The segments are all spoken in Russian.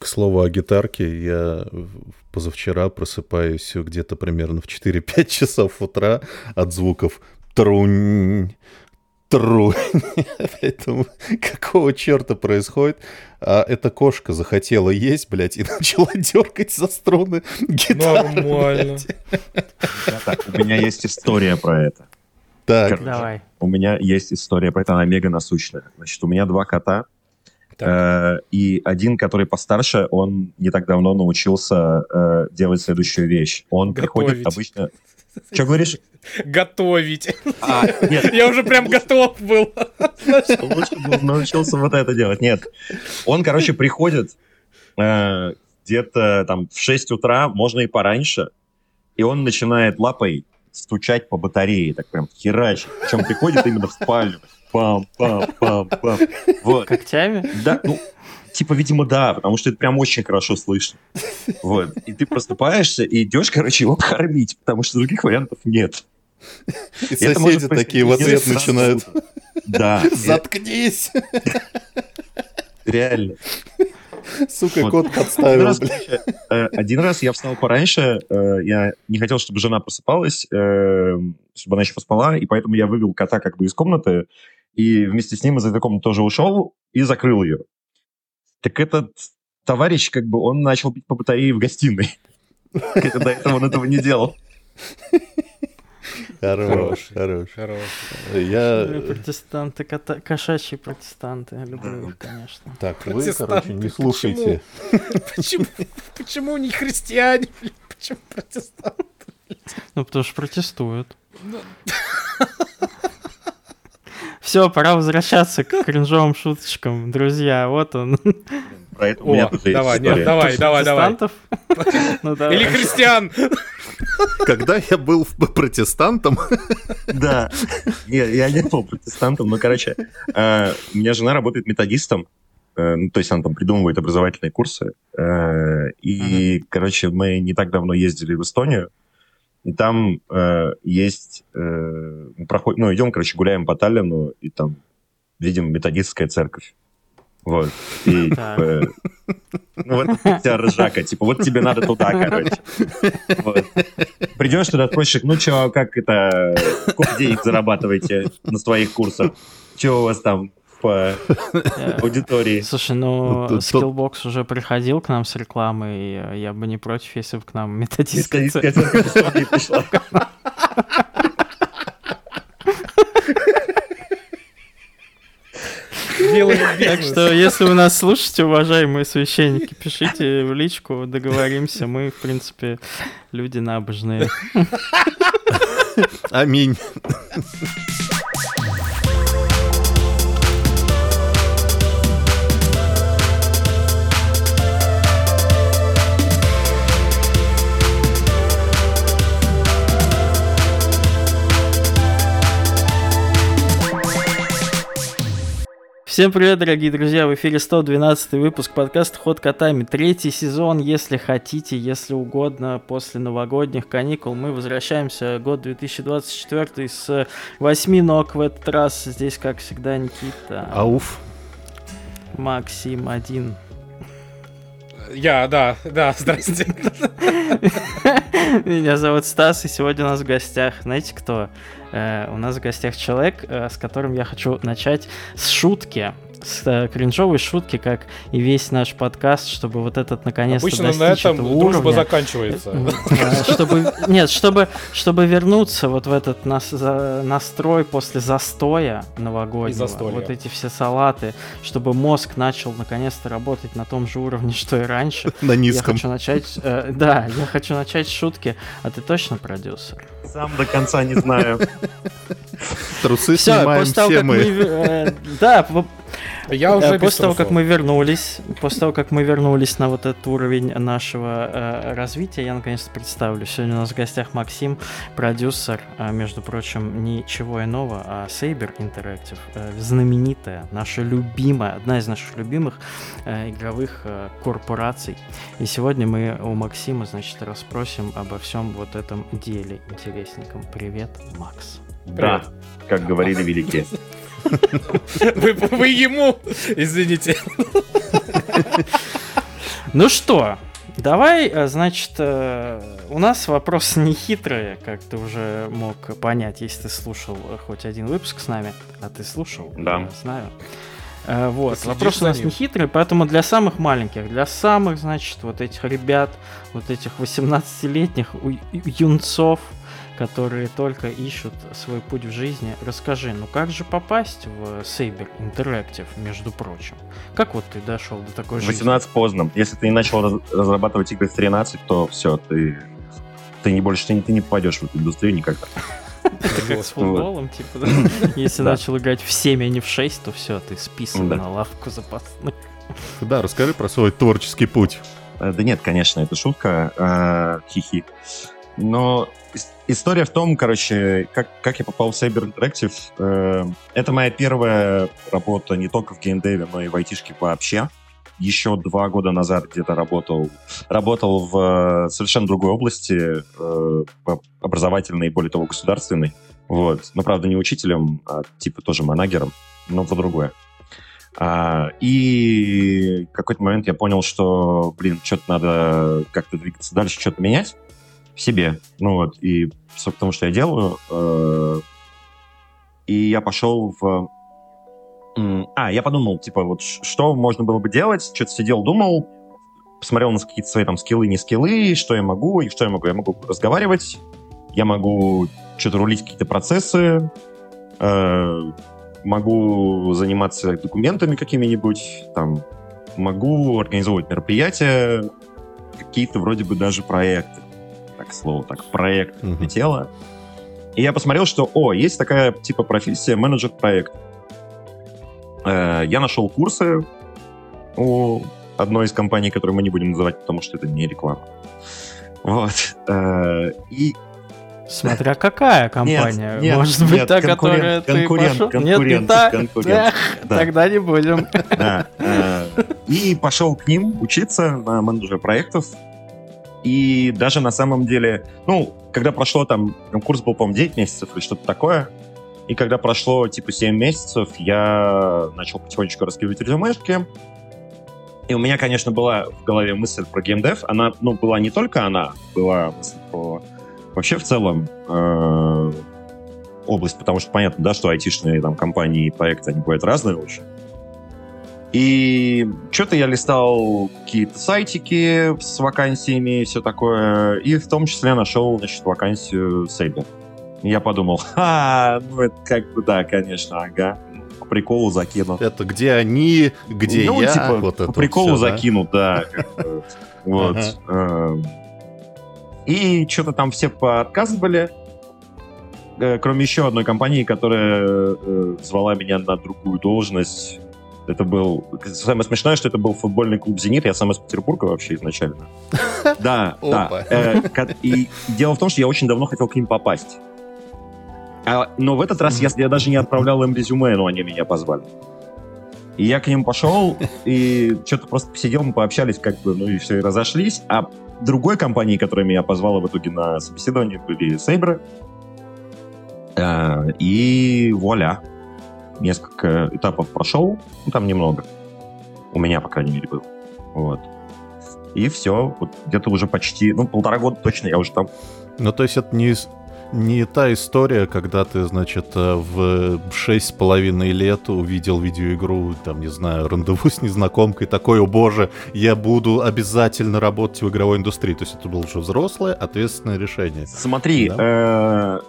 К слову о гитарке, я позавчера просыпаюсь где-то примерно в 4-5 часов утра от звуков трунь, тру. Поэтому какого черта происходит? А эта кошка захотела есть, блядь, и начала дергать за струны гитары. Нормально. Так, у меня есть история про это. Так, Короче, Давай. У меня есть история про это, она мега насущная. Значит, у меня два кота, э, и один, который постарше, он не так давно научился э, делать следующую вещь. Он приходит Готовить. обычно... Что говоришь? Готовить. А, нет, Я уже прям готов был. лучше бы научился вот это делать. Нет. Он, короче, приходит э, где-то там в 6 утра, можно и пораньше, и он начинает лапой стучать по батарее, так прям херачить. Причем приходит именно в спальню. Пам-пам-пам-пам. Вот. Когтями? Да, ну, типа, видимо, да, потому что это прям очень хорошо слышно. Вот. И ты просыпаешься и идешь, короче, его кормить, потому что других вариантов нет. и Это может соседи такие в ответ начинают. Да, «Заткнись!» реально. Сука, Вот. кот Один подставил, раз, э, один раз я встал пораньше, э, я не хотел, чтобы жена просыпалась, э, чтобы она еще поспала, и поэтому я вывел кота как бы из комнаты, и вместе с ним из этой комнаты тоже ушел и закрыл ее. Так этот товарищ, как бы, он начал бить по батарее в гостиной. Хотя до этого он этого не делал. Хорош, хорош. Хорош. Я... Протестанты, кошачьи протестанты. Я люблю их, конечно. Так, вы, короче, не слушайте. Почему? Почему не христиане? Почему протестанты? Ну, потому что протестуют. Все, пора возвращаться к кринжовым шуточкам, друзья. Вот он. Про это у меня О, тоже есть давай, нет, история. давай, давай, давай. Протестантов? Ну, давай. Или христиан. Когда я был протестантом, Да. Я не был протестантом, но, короче, э, у меня жена работает методистом, э, ну, то есть она там придумывает образовательные курсы. э, И, короче, мы не так давно ездили в Эстонию, и там э, есть... э, мы проход- Ну, идем, короче, гуляем по Таллину, и там видим методистская церковь. Вот. И, типа, ну, вот тебя ржака, типа, вот тебе надо туда, короче. Вот. Придешь туда, спросишь, ну чё, как это, сколько денег зарабатываете на своих курсах? Чё у вас там по Э, аудитории? Слушай, ну, тут- Skillbox уже приходил к нам с рекламой, и э, я бы не против, если бы к нам методистская церковь. пришла. Так что, если вы нас слушаете, уважаемые священники, пишите в личку, договоримся. Мы, в принципе, люди набожные. аминь. Всем привет, дорогие друзья! В эфире 112 выпуск подкаста «Ход котами». Третий сезон, если хотите, если угодно, после новогодних каникул. Мы возвращаемся, год 2024 с восьми ног в этот раз. Здесь, как всегда, Никита, Ауф. Максим один. Я, да, да, здрасте. Меня зовут Стас, и сегодня у нас в гостях, знаете кто? Э, у нас в гостях человек, э, с которым я хочу начать с шутки. С э, кринжовой шутки, как и весь наш подкаст, чтобы вот этот наконец-то Обычно достичь на этом этого дружба уровня. заканчивается. Э, Чтобы, нет, чтобы, чтобы вернуться вот в этот нас, настрой после застоя новогоднего, вот эти все салаты, чтобы мозг начал наконец-то работать на том же уровне, что и раньше. На Я низком. хочу начать, э, да, я хочу начать с шутки. А ты точно продюсер? Сам до конца не знаю. Трусы Все, снимаем после того, все как мы, мы. э, да, Я э, уже после того, как мы вернулись, после того, как мы вернулись на вот этот уровень нашего э, развития, я наконец-то представлю. Сегодня у нас в гостях Максим, продюсер, э, между прочим, ничего иного, а Saber Interactive, э, знаменитая, наша любимая, одна из наших любимых э, игровых э, корпораций. И сегодня мы у Максима, значит, расспросим обо всем вот этом деле интересненьком. Привет, Макс. Да, как говорили великие. Вы, вы ему, извините. Ну что, давай, э, значит, э, у нас вопрос не хитрый, как ты уже мог понять, если ты слушал э, хоть один выпуск с нами, а ты слушал, Да. я знаю. Вот, Следишь вопрос у нас не хитрый, поэтому для самых маленьких, для самых, значит, вот этих ребят, вот этих 18-летних у- юнцов, которые только ищут свой путь в жизни, расскажи, ну как же попасть в Saber Interactive, между прочим? Как вот ты дошел до такой жизни? 18 поздно. Если ты не начал раз- разрабатывать игры в 13, то все, ты, ты не больше ты не, ты не попадешь в эту индустрию никогда. Это как с футболом, типа? Если начал играть в 7, а не в 6, то все, ты списан на лавку запасных. Да, расскажи про свой творческий путь. Э, Да нет, конечно, это шутка. э, Хихи. Но ис- история в том, короче, как, как я попал в Cyber Interactive. э, Это моя первая работа не только в геймдеве, но и в айтишке вообще. Еще два года назад где-то работал, работал в э, совершенно другой области, э, образовательной более того, государственной. Вот. Но, правда, не учителем, а типа тоже манагером, но в другое. А, и в какой-то момент я понял, что, блин, что-то надо как-то двигаться дальше, что-то менять в себе. Ну вот, и все потому, что я делаю. э, и я пошел в... А, я подумал, типа, вот что можно было бы делать, что-то сидел, думал, посмотрел на какие-то свои там скиллы, не скиллы, что я могу, и что я могу. Я могу разговаривать, я могу что-то рулить какие-то процессы, э, могу заниматься документами какими-нибудь, там, могу организовывать мероприятия, какие-то вроде бы даже проекты. Так, слово так, проект Мгм. летело. И я посмотрел, что, о, есть такая типа профессия менеджер проект. Э, я нашел курсы у одной из компаний, которую мы не будем называть, потому что это не реклама. Вот. Э, И Смотря какая компания. нет, Может быть, нет, та, конкурент, которая ты конкурент, пошел? Нет, не конкурент, та? конкурент. Эх, Да. Тогда не будем. Да. э, И пошел к ним учиться на менеджера проектов. И даже на самом деле, ну, когда прошло там, там курс был, по-моему, 9 месяцев или что-то такое, и когда прошло типа 7 месяцев, я начал потихонечку раскидывать резюмешки. И у меня, конечно, была в голове мысль про геймдев. Она, ну, была не только она, была мысль про вообще в целом э, область, потому что понятно, да, что айтишные там компании и проекты, они бывают разные очень. И что-то я листал какие-то сайтики с вакансиями и все такое, и в том числе нашел, значит, вакансию. И я подумал, ха, ну это как бы да, конечно, ага, по приколу закину. Это где они, где ну, я, типа, вот по приколу да? закину, да. Вот. эм. И что-то там все поотказывали, э, кроме еще одной компании, которая э, звала меня на другую должность. Это был... Самое смешное, что это был футбольный клуб «Зенит». Я сам из Петербурга вообще изначально. Да, да. Э, И дело в том, что я очень давно хотел к ним попасть. А, но в этот раз я, даже не отправлял им резюме, но они меня позвали. И я к ним пошел, и что-то просто посидел, мы пообщались, как бы, ну и все, и разошлись. А другой компании, которая меня позвала в итоге на собеседование, были Сейбры. Э, И вуаля. Несколько этапов прошел, ну там немного. У меня, по крайней мере, было. Вот. И все, вот где-то уже почти, ну, полтора года точно я уже там. Ну, то есть это не, не та история, когда ты, значит, э, в шесть с половиной лет увидел видеоигру, там, не знаю, рандеву с незнакомкой, такой, о боже, я буду обязательно работать в игровой индустрии. То есть это было уже взрослое, ответственное решение. Смотри, э,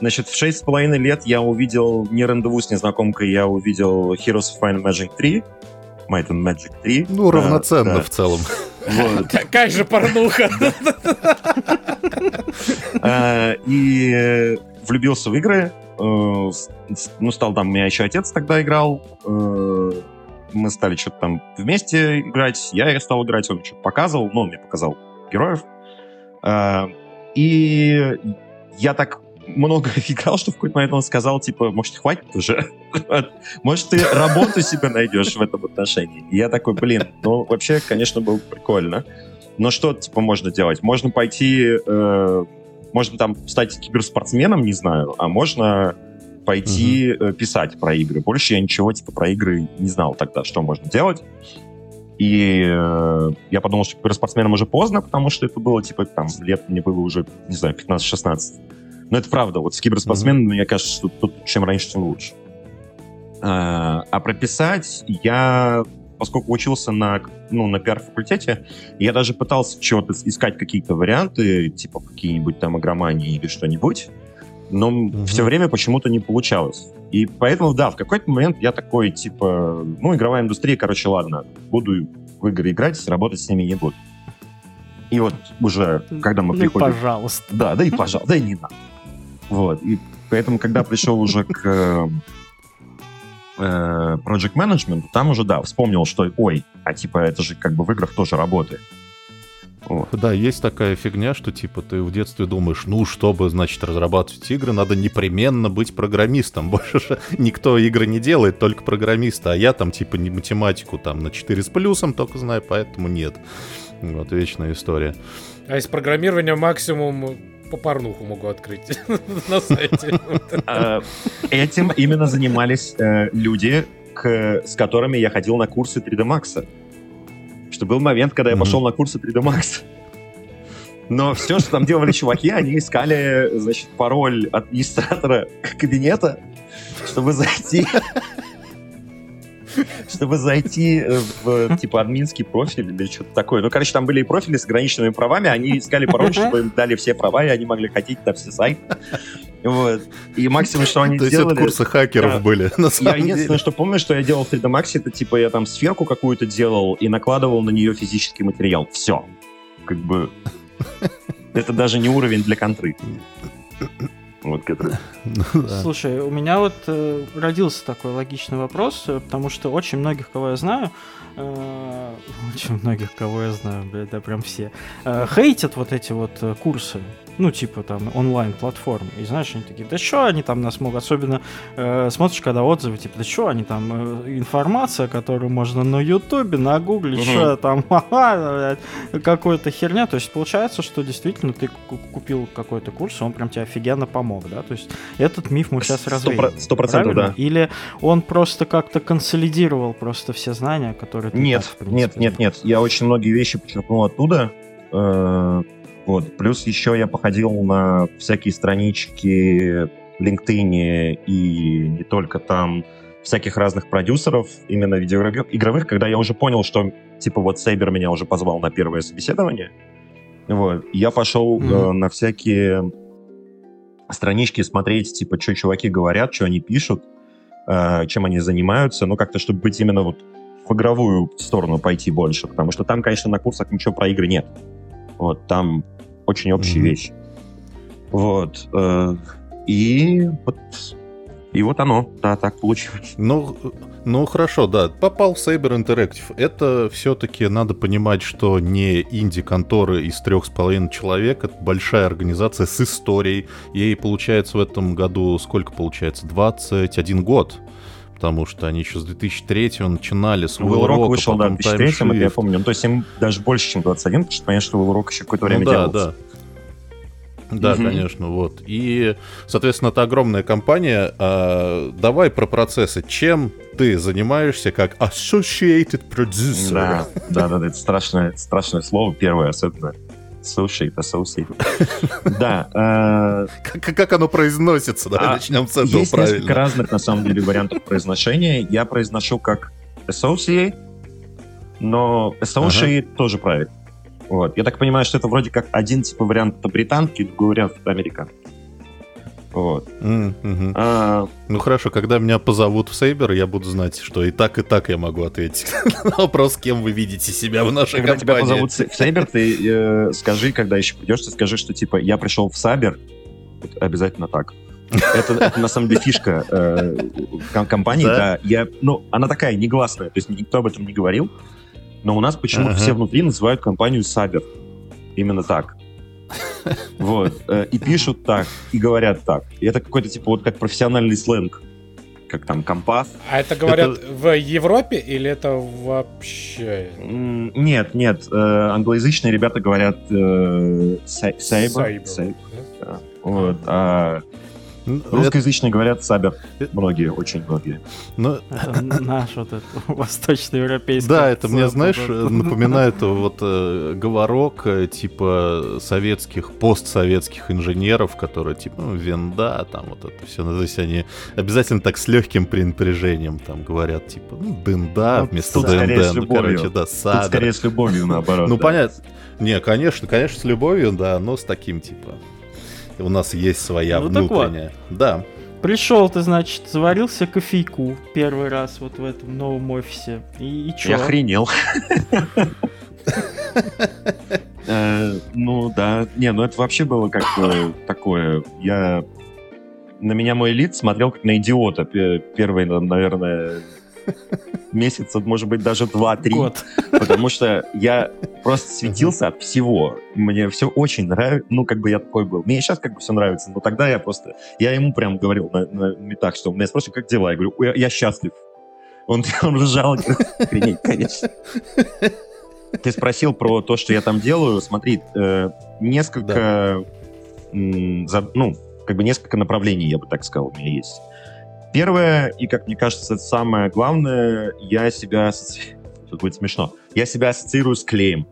значит, в шесть с половиной лет я увидел не рандеву с незнакомкой, я увидел Heroes of and Magic 3. Might and Magic 3. Ну, Да, равноценно да. в целом. Вот. Какая же порнуха. Э, И э, влюбился в игры. э, Ну, стал там, у меня еще отец тогда играл. э, Мы стали что-то там вместе играть. Я стал играть, он что-то показывал. Ну, он мне показал героев. Э, И я так много играл, что в какой-то момент он сказал, типа, может, хватит уже? Может, ты работу себе найдешь в этом отношении? И я такой, блин, ну, вообще, конечно, было прикольно. Но что, типа, можно делать? Можно пойти, э, можно там стать киберспортсменом, не знаю, а можно пойти э, писать про игры. Больше я ничего, типа, про игры не знал тогда, что можно делать. И э, я подумал, что киберспортсменам уже поздно, потому что это было, типа, там, лет мне было уже, не знаю, 15-16. Но это правда, вот с киберспортсменами, mm-hmm. мне кажется, что тут чем раньше, тем лучше. А, а прописать я, поскольку учился на, ну, на пиар-факультете, я даже пытался чего-то искать какие-то варианты, типа какие-нибудь там агромании или что-нибудь, но mm-hmm. все время почему-то не получалось. И поэтому, да, в какой-то момент я такой, типа, ну, игровая индустрия, короче, ладно, буду в игры играть, работать с ними не буду. И вот уже, когда мы ну, приходим... пожалуйста. Да, да и пожалуйста, да и не надо. Вот, и поэтому, когда пришел уже к э, Project Management, там уже, да, вспомнил, что, ой, а типа это же как бы в играх тоже работает. Вот. Да, есть такая фигня, что типа ты в детстве думаешь, ну, чтобы, значит, разрабатывать игры, надо непременно быть программистом. Больше же никто игры не делает, только программисты. А я там типа не математику там на 4 с плюсом только знаю, поэтому нет. Вот вечная история. А из программирования максимум по порнуху могу открыть на сайте. А, этим именно занимались э, люди, с которыми я ходил на курсы 3D Max что был момент, когда я пошел на курсы 3D Max. Но все, что там делали чуваки, они искали, значит, пароль администратора кабинета, чтобы зайти чтобы зайти в, типа, админский профиль или что-то такое. Ну, короче, там были и профили с ограниченными правами, они искали пароль, чтобы им дали все права, и они могли ходить на все сайты. Вот. И максимум, что они То сделали... То есть это курсы хакеров да. были, на самом Я единственное, что помню, что я делал в 3D Max, это типа я там сферку какую-то делал и накладывал на нее физический материал. Все. Как бы... Это даже не уровень для контры. Вот, который... ну. Слушай, у меня вот э, родился такой логичный вопрос, э, потому что очень многих, кого я знаю, э, очень многих, кого я знаю, блядь, да прям все, э, хейтят вот эти вот курсы ну, типа там онлайн-платформ. И знаешь, они такие, да что они там нас могут, особенно э, смотришь, когда отзывы, типа, да что они там, э, информация, которую можно на Ютубе, на Гугле, угу. что там, ага, какой-то херня. То есть получается, что действительно ты купил какой-то курс, он прям тебе офигенно помог, да? То есть этот миф мы сейчас развеем. Сто процентов, да. Или он просто как-то консолидировал просто все знания, которые ты Нет, так, принципе, нет, нет, нет. Я очень многие вещи почерпнул оттуда. Э, вот. Плюс еще я походил на всякие странички в LinkedIn и не только там всяких разных продюсеров, именно видеоигровых, когда я уже понял, что типа вот Сейбер меня уже позвал на первое собеседование. Вот. Я пошел mm-hmm. э, на всякие странички смотреть, типа, что чуваки говорят, что они пишут, э, чем они занимаются, ну, как-то, чтобы быть именно вот в игровую сторону пойти больше, потому что там, конечно, на курсах ничего про игры нет. Вот, там очень общие mm-hmm. вещи. Вот. Э, и вот и вот оно, да, так получилось. Ну, ну хорошо, да, попал в Cyber Interactive. Это все-таки надо понимать, что не инди-конторы из трех с половиной человек, это большая организация с историей. Ей получается в этом году сколько получается? 21 год потому что они еще с 2003 начинали с Will Rock вышел, да, в 2003 это я помню. Ну, то есть им даже больше, чем 21, потому что понятно, что Will Rock еще какое-то время ну, да, делался. Да, да, угу. конечно, вот. И, соответственно, это огромная компания. А, давай про процессы. Чем ты занимаешься как associated producer? Да, да, да, это страшное, страшное слово, первое особенно. Associate, associate. Да. Э, как оно произносится? Давай а, начнем с этого Есть несколько разных, на самом деле, вариантов произношения. Я произношу как associate, но associate тоже правильно. Вот. Я так понимаю, что это вроде как один типа вариант это британский, другой вариант это американский. Вот. Mm-hmm. А... Ну хорошо, когда меня позовут в Сейбер, я буду знать, что и так, и так я могу ответить на вопрос, кем вы видите себя в нашей когда компании. Когда тебя позовут в Сейбер, ты э, скажи, когда еще придешь, ты скажи, что типа я пришел в Сабер, обязательно так. Это, это на самом деле фишка э, компании, да? да. Я, ну, она такая негласная, то есть никто об этом не говорил. Но у нас почему-то ага. все внутри называют компанию Сабер. Именно так. Вот. Э, и пишут так, и говорят так. И это какой-то типа вот как профессиональный сленг. Как там компас. А это говорят это... в Европе или это вообще? Нет, нет. Э, англоязычные ребята говорят э, сайбер. Вот. А Русскоязычные говорят сабер. Это- Многие, очень многие. Ну, Это наш вот этот восточноевропейский. Да, это мне, знаешь, э, напоминает вот э, говорок э, типа советских, постсоветских инженеров, которые типа ну, венда, там вот это все. Ну, то есть они обязательно так с легким пренапряжением там говорят, типа, ну, дында Ну, вместо с Ну, короче, да, Тут сабер. скорее с любовью, наоборот. Ну, да. понятно. Не, конечно, конечно, с любовью, да, но с таким, типа, у нас есть своя Ну, так вот. внутренняя. Да. Пришел ты, значит, заварился кофейку первый раз вот в этом новом офисе. И, и чё? Я охренел. Э, Ну да, не, ну это вообще было как бы такое. Я на меня мой лид смотрел как на идиота пе- первые, на- наверное, месяца, может быть, даже два-три. Год. Потому что я просто светился от всего. Мне все очень нравится. Ну, как бы я такой был. Мне сейчас как бы все нравится, но тогда я просто... Я ему прям говорил на, на метах, что меня спрашивают, как дела? Я говорю, «Ой, я, я счастлив. Он, он ржал. Охренеть, конечно. Ты спросил про то, что я там делаю. Смотри, э, несколько... м, за- ну, как бы несколько направлений, я бы так сказал, у меня есть. Первое, и, как мне кажется, это самое главное, я себя... асоци- Тут будет смешно. Я себя ассоциирую с клеем.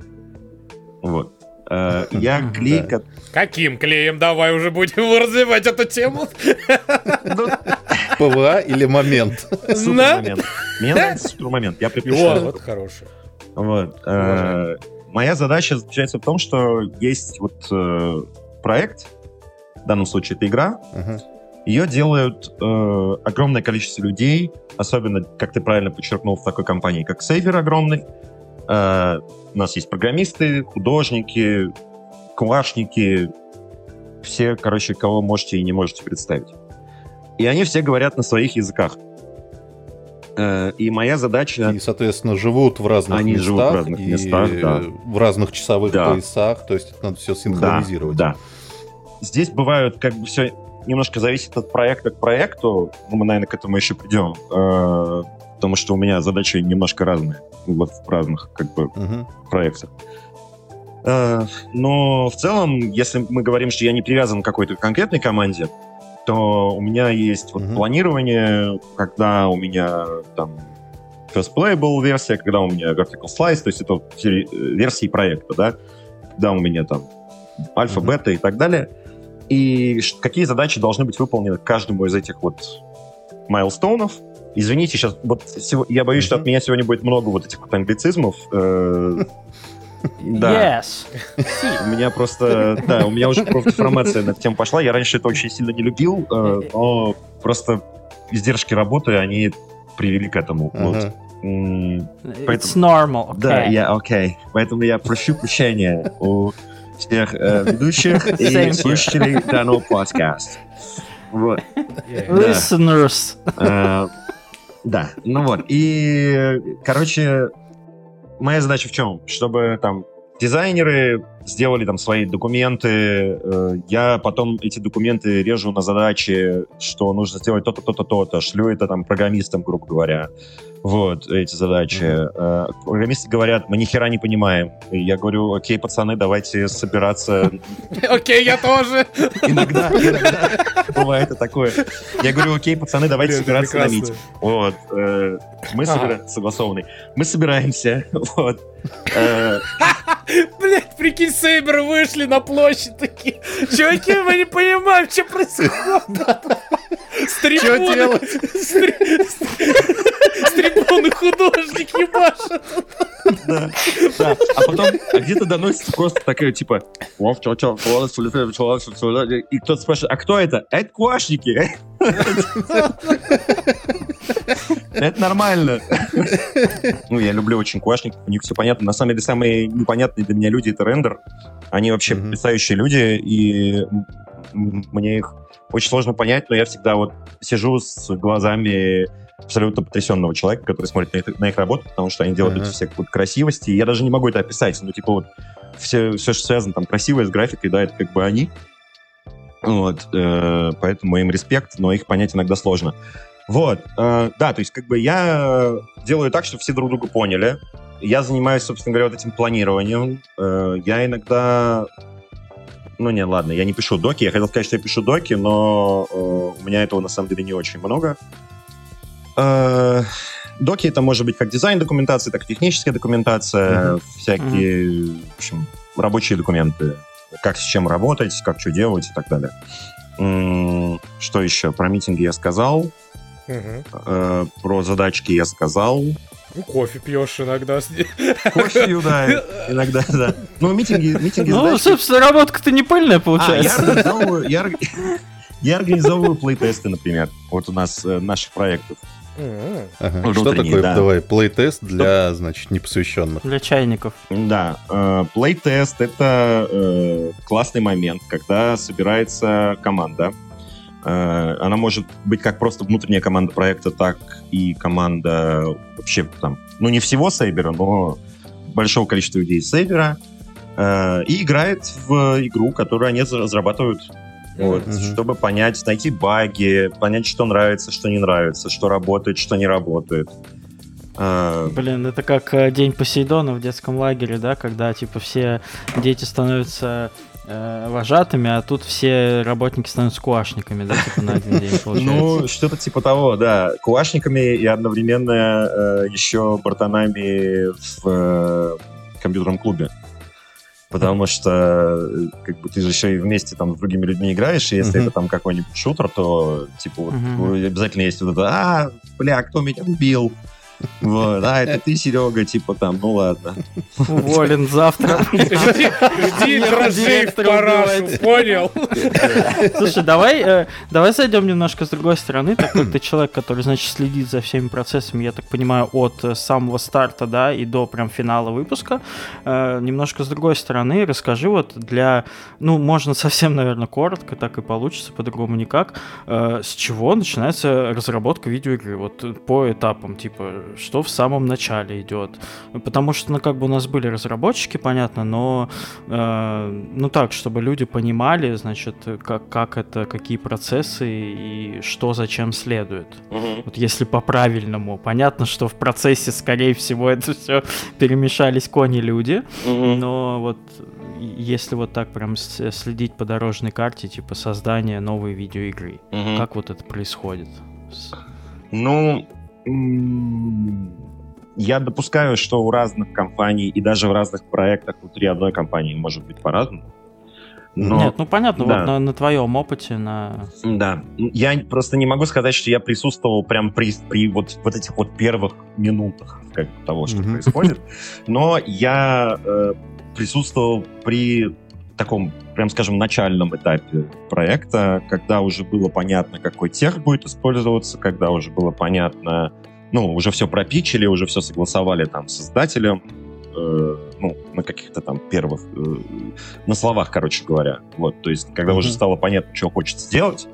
Вот. Э, Я клей, Каким клеем? Давай уже будем развивать эту тему. ну, ПВА или момент? супер На. момент. Мне нравится супер момент. Я О, предпочитаю. вот хороший. Вот. э, Моя задача заключается в том, что есть вот э, проект, в данном случае это игра. Ее делают э, огромное количество людей, особенно, как ты правильно подчеркнул, в такой компании, как Saber огромный. Э, у нас есть программисты, художники, клашники, все, короче, кого можете и не можете представить. И они все говорят на своих языках. Э, и моя задача... И, соответственно, живут в разных Они местах. живут в разных и местах, да. В разных часовых Да. поясах. То есть это надо все синхронизировать. Да, да. Здесь бывают как бы все немножко зависит от проекта к проекту. Ну, мы, наверное, к этому еще придем. Э, потому что у меня задачи немножко разные. Вот в разных как бы Мгм. проектах. Э, Но в целом, если мы говорим, что я не привязан к какой-то конкретной команде, то у меня есть вот Мгм. планирование, когда у меня там first playable версия, когда у меня vertical slice, то есть это версии проекта, да, когда у меня там альфа, Мгм. бета и так далее. И какие задачи должны быть выполнены каждому из этих вот майлстоунов. Извините, сейчас вот я боюсь, что Мгм. от меня сегодня будет много вот этих вот англицизмов. э, Да. Yes. У меня просто, да, у меня уже просто информация на эту тему пошла. Я раньше это очень сильно не любил, э, но просто издержки работы, они привели к этому. Вот. It's normal. Да, я окей. Поэтому я прошу прощения у всех э, ведущих и слушателей данного подкаста. Вот. Yeah. Да. Listeners. Э, Да, ну вот. И, короче, моя задача в чем? Чтобы там дизайнеры сделали там свои документы, э, я потом эти документы режу на задачи, что нужно сделать то-то, то-то, то-то, шлю это там программистам, грубо говоря. Вот, эти задачи. Э, Программисты говорят, мы ни хера не понимаем. И я говорю, окей, пацаны, давайте собираться Окей, я тоже. Иногда, иногда бывает и такое. Я говорю, окей, пацаны, давайте собираться на митинг. Вот. э, Мы согласованный. Мы собираемся, вот. Блять, прикинь, Сейбер вышли на площадь такие. Чуваки, мы не понимаем, что происходит. С художники, с. Да. А потом где-то доносится просто такая, типа, и кто-то спрашивает, а кто это? Это квашники. Это нормально. Ну, я люблю очень квашников, у них все понятно. На самом деле, самые непонятные для меня люди — это рендер. Они вообще потрясающие люди, и мне их очень сложно понять, но я всегда вот сижу с глазами абсолютно потрясенного человека, который смотрит на их, на их работу, потому что они делают эти все какой-то красивости. И я даже не могу это описать. Ну, типа вот все, все, что связано там красивое с графикой, да, это как бы они. Вот, э, поэтому им респект, но их понять иногда сложно. Вот, э, да, то есть как бы я делаю так, чтобы все друг друга поняли. Я занимаюсь, собственно говоря, вот этим планированием. Э, я иногда Ну, не, ладно, я не пишу доки. Я хотел сказать, что я пишу доки, но э, у меня этого на самом деле не очень много. Э, доки это может быть как дизайн документация, так и техническая документация, Мгм. всякие, в общем, рабочие документы. Как с чем работать, как что делать и так далее. Что еще? Про митинги я сказал. Э, Про задачки я сказал. Ну, кофе пьешь иногда. Кофе пью, да, иногда, да. Ну, митинги, митинги, Ну, задачки- собственно, работка-то не пыльная А, я получается. организовываю, я, я организовываю плейтесты, например. Вот у нас э, наших проектов. Ага. Что Внутренний, такое, да. давай, плейтест для, значит, непосвященных? Для чайников. Да, э, плейтест это э, классный момент, когда собирается команда. Э, она может быть как просто внутренняя команда проекта, так и команда вообще там, ну не всего Сейбера, но большого количества людей из Сейбера. э, и играет в игру, которую они разрабатывают Вот, Мгм. чтобы понять, найти баги, понять, что нравится, что не нравится, что работает, что не работает. А, Блин, это как э, День Посейдона в детском лагере, да, когда типа все дети становятся э, вожатыми, а тут все работники становятся куашниками, да, типа на один день получается. Ну, что-то типа того, да. Куашниками и одновременно э, еще братанами в э, компьютерном клубе. Потому что э, как бы ты же еще и вместе там с другими людьми играешь, и если Мгм. это там какой-нибудь шутер, то типа вот Мгм. обязательно есть вот это, а, бля, кто меня убил? Вот, а, это ты, Серега, типа там, ну ладно. Уволен завтра. Жди дрожжей в парашу, понял? Слушай, давай, э, давай зайдем немножко с другой стороны, так как ты человек, который, значит, следит за всеми процессами, я так понимаю, от э, самого старта, да, и до прям финала выпуска. Э, немножко с другой стороны, расскажи вот для, ну, можно совсем, наверное, коротко, так и получится, по-другому никак, с чего начинается разработка видеоигры, вот по этапам, типа, что в самом начале идет. Потому что, ну, как бы у нас были разработчики, понятно, но, э, ну, так, чтобы люди понимали, значит, как, как это, какие процессы и что зачем следует. Вот если по-правильному. Понятно, что в процессе, скорее всего, это все перемешались кони-люди, но вот если вот так прям следить по дорожной карте, типа создания новой видеоигры, как вот это происходит? Ну, я допускаю, что у разных компаний и даже в разных проектах внутри одной компании может быть по-разному. Но, Нет, ну понятно, да. вот на, на твоем опыте, на... да, я просто не могу сказать, что я присутствовал прям при, при вот, вот этих вот первых минутах как, того, что Мгм. происходит, но я э, присутствовал при таком, прям скажем, начальном этапе проекта, когда уже было понятно, какой тех будет использоваться, когда уже было понятно, ну, уже все пропичили, уже все согласовали там с создателем, э, ну, на каких-то там первых, э, на словах, короче говоря. Вот, то есть, когда Мгм. уже стало понятно, что хочет сделать,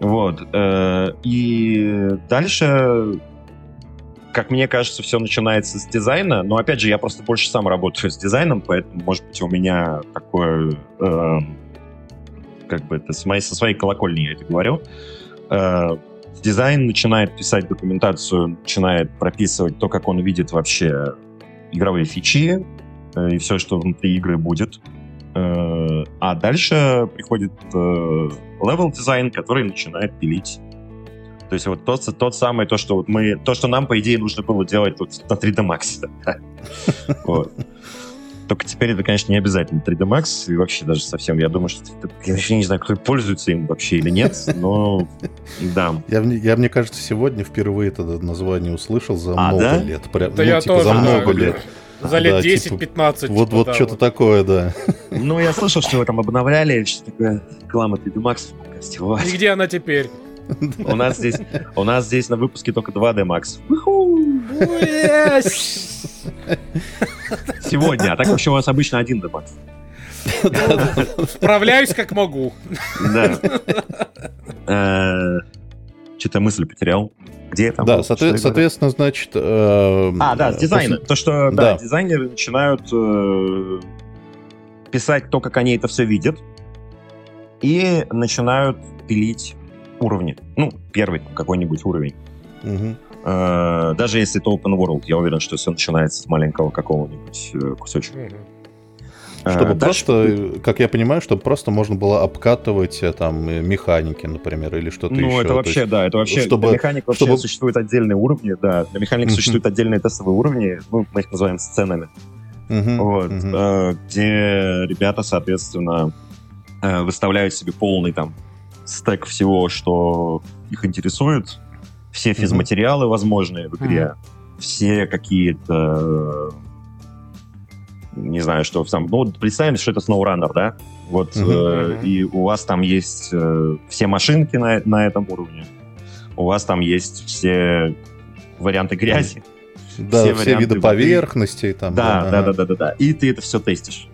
вот, э, и дальше как мне кажется, все начинается с дизайна, но опять же, я просто больше сам работаю с дизайном, поэтому, может быть, у меня такое, э, как бы это с моей, со своей колокольни я это говорю. Э, дизайн начинает писать документацию, начинает прописывать то, как он видит вообще игровые фичи э, и все, что внутри игры будет. Э, а дальше приходит level design, который начинает пилить то есть вот тот, тот самый, то, что вот мы, то, что нам, по идее, нужно было делать вот на 3D Max. да. Вот. Только теперь это, конечно, не обязательно 3D Max, и вообще даже совсем, я думаю, что это- я вообще не знаю, кто пользуется им вообще или нет, но да. Я, мне- я, мне кажется, сегодня впервые это название услышал за А, много да? лет. Прям, Да ну, я типа, тоже, за да. много лет. За лет Да, типа, 10-15. Вот, типа, вот да, что-то такое, да. Ну, я слышал, что его там обновляли, что такое реклама 3D Max. Вот. И где она теперь? У нас здесь, у нас здесь на выпуске только 2D Max. Сегодня, а так вообще у нас обычно 1D Max. Справляюсь как могу. Да. Э, Что-то мысль потерял. Где там? Да, соответ- соответственно, значит... э, А, да, с дизайна. после- То, что да, Да. дизайнеры начинают э, писать то, как они это все видят, и начинают пилить уровни. Ну, первый какой-нибудь уровень. Мгм. Э, даже если это open world, я уверен, что все начинается с маленького какого-нибудь э, кусочка. Мгм. Чтобы дальше просто, как я понимаю, чтобы просто можно было обкатывать э, там механики, например, или что-то Ну, еще. это То вообще, есть- да, это вообще, чтобы- для механик вообще чтобы- существуют отдельные уровни, да, для механик Мгм. существуют отдельные тестовые уровни, ну, мы их называем сценами, Мгм, вот, э, где ребята, соответственно, э, выставляют себе полный там стек всего, что их интересует, все физматериалы возможные в игре, все какие-то, не знаю, что там, ну, представим, что это SnowRunner, да, вот, Мгм. э, и у вас там есть э, все машинки на, на этом уровне, у вас там есть все варианты грязи, Да, все все, виды воды. поверхностей там. да, да, ага, да, да, да, да, и ты это все тестишь.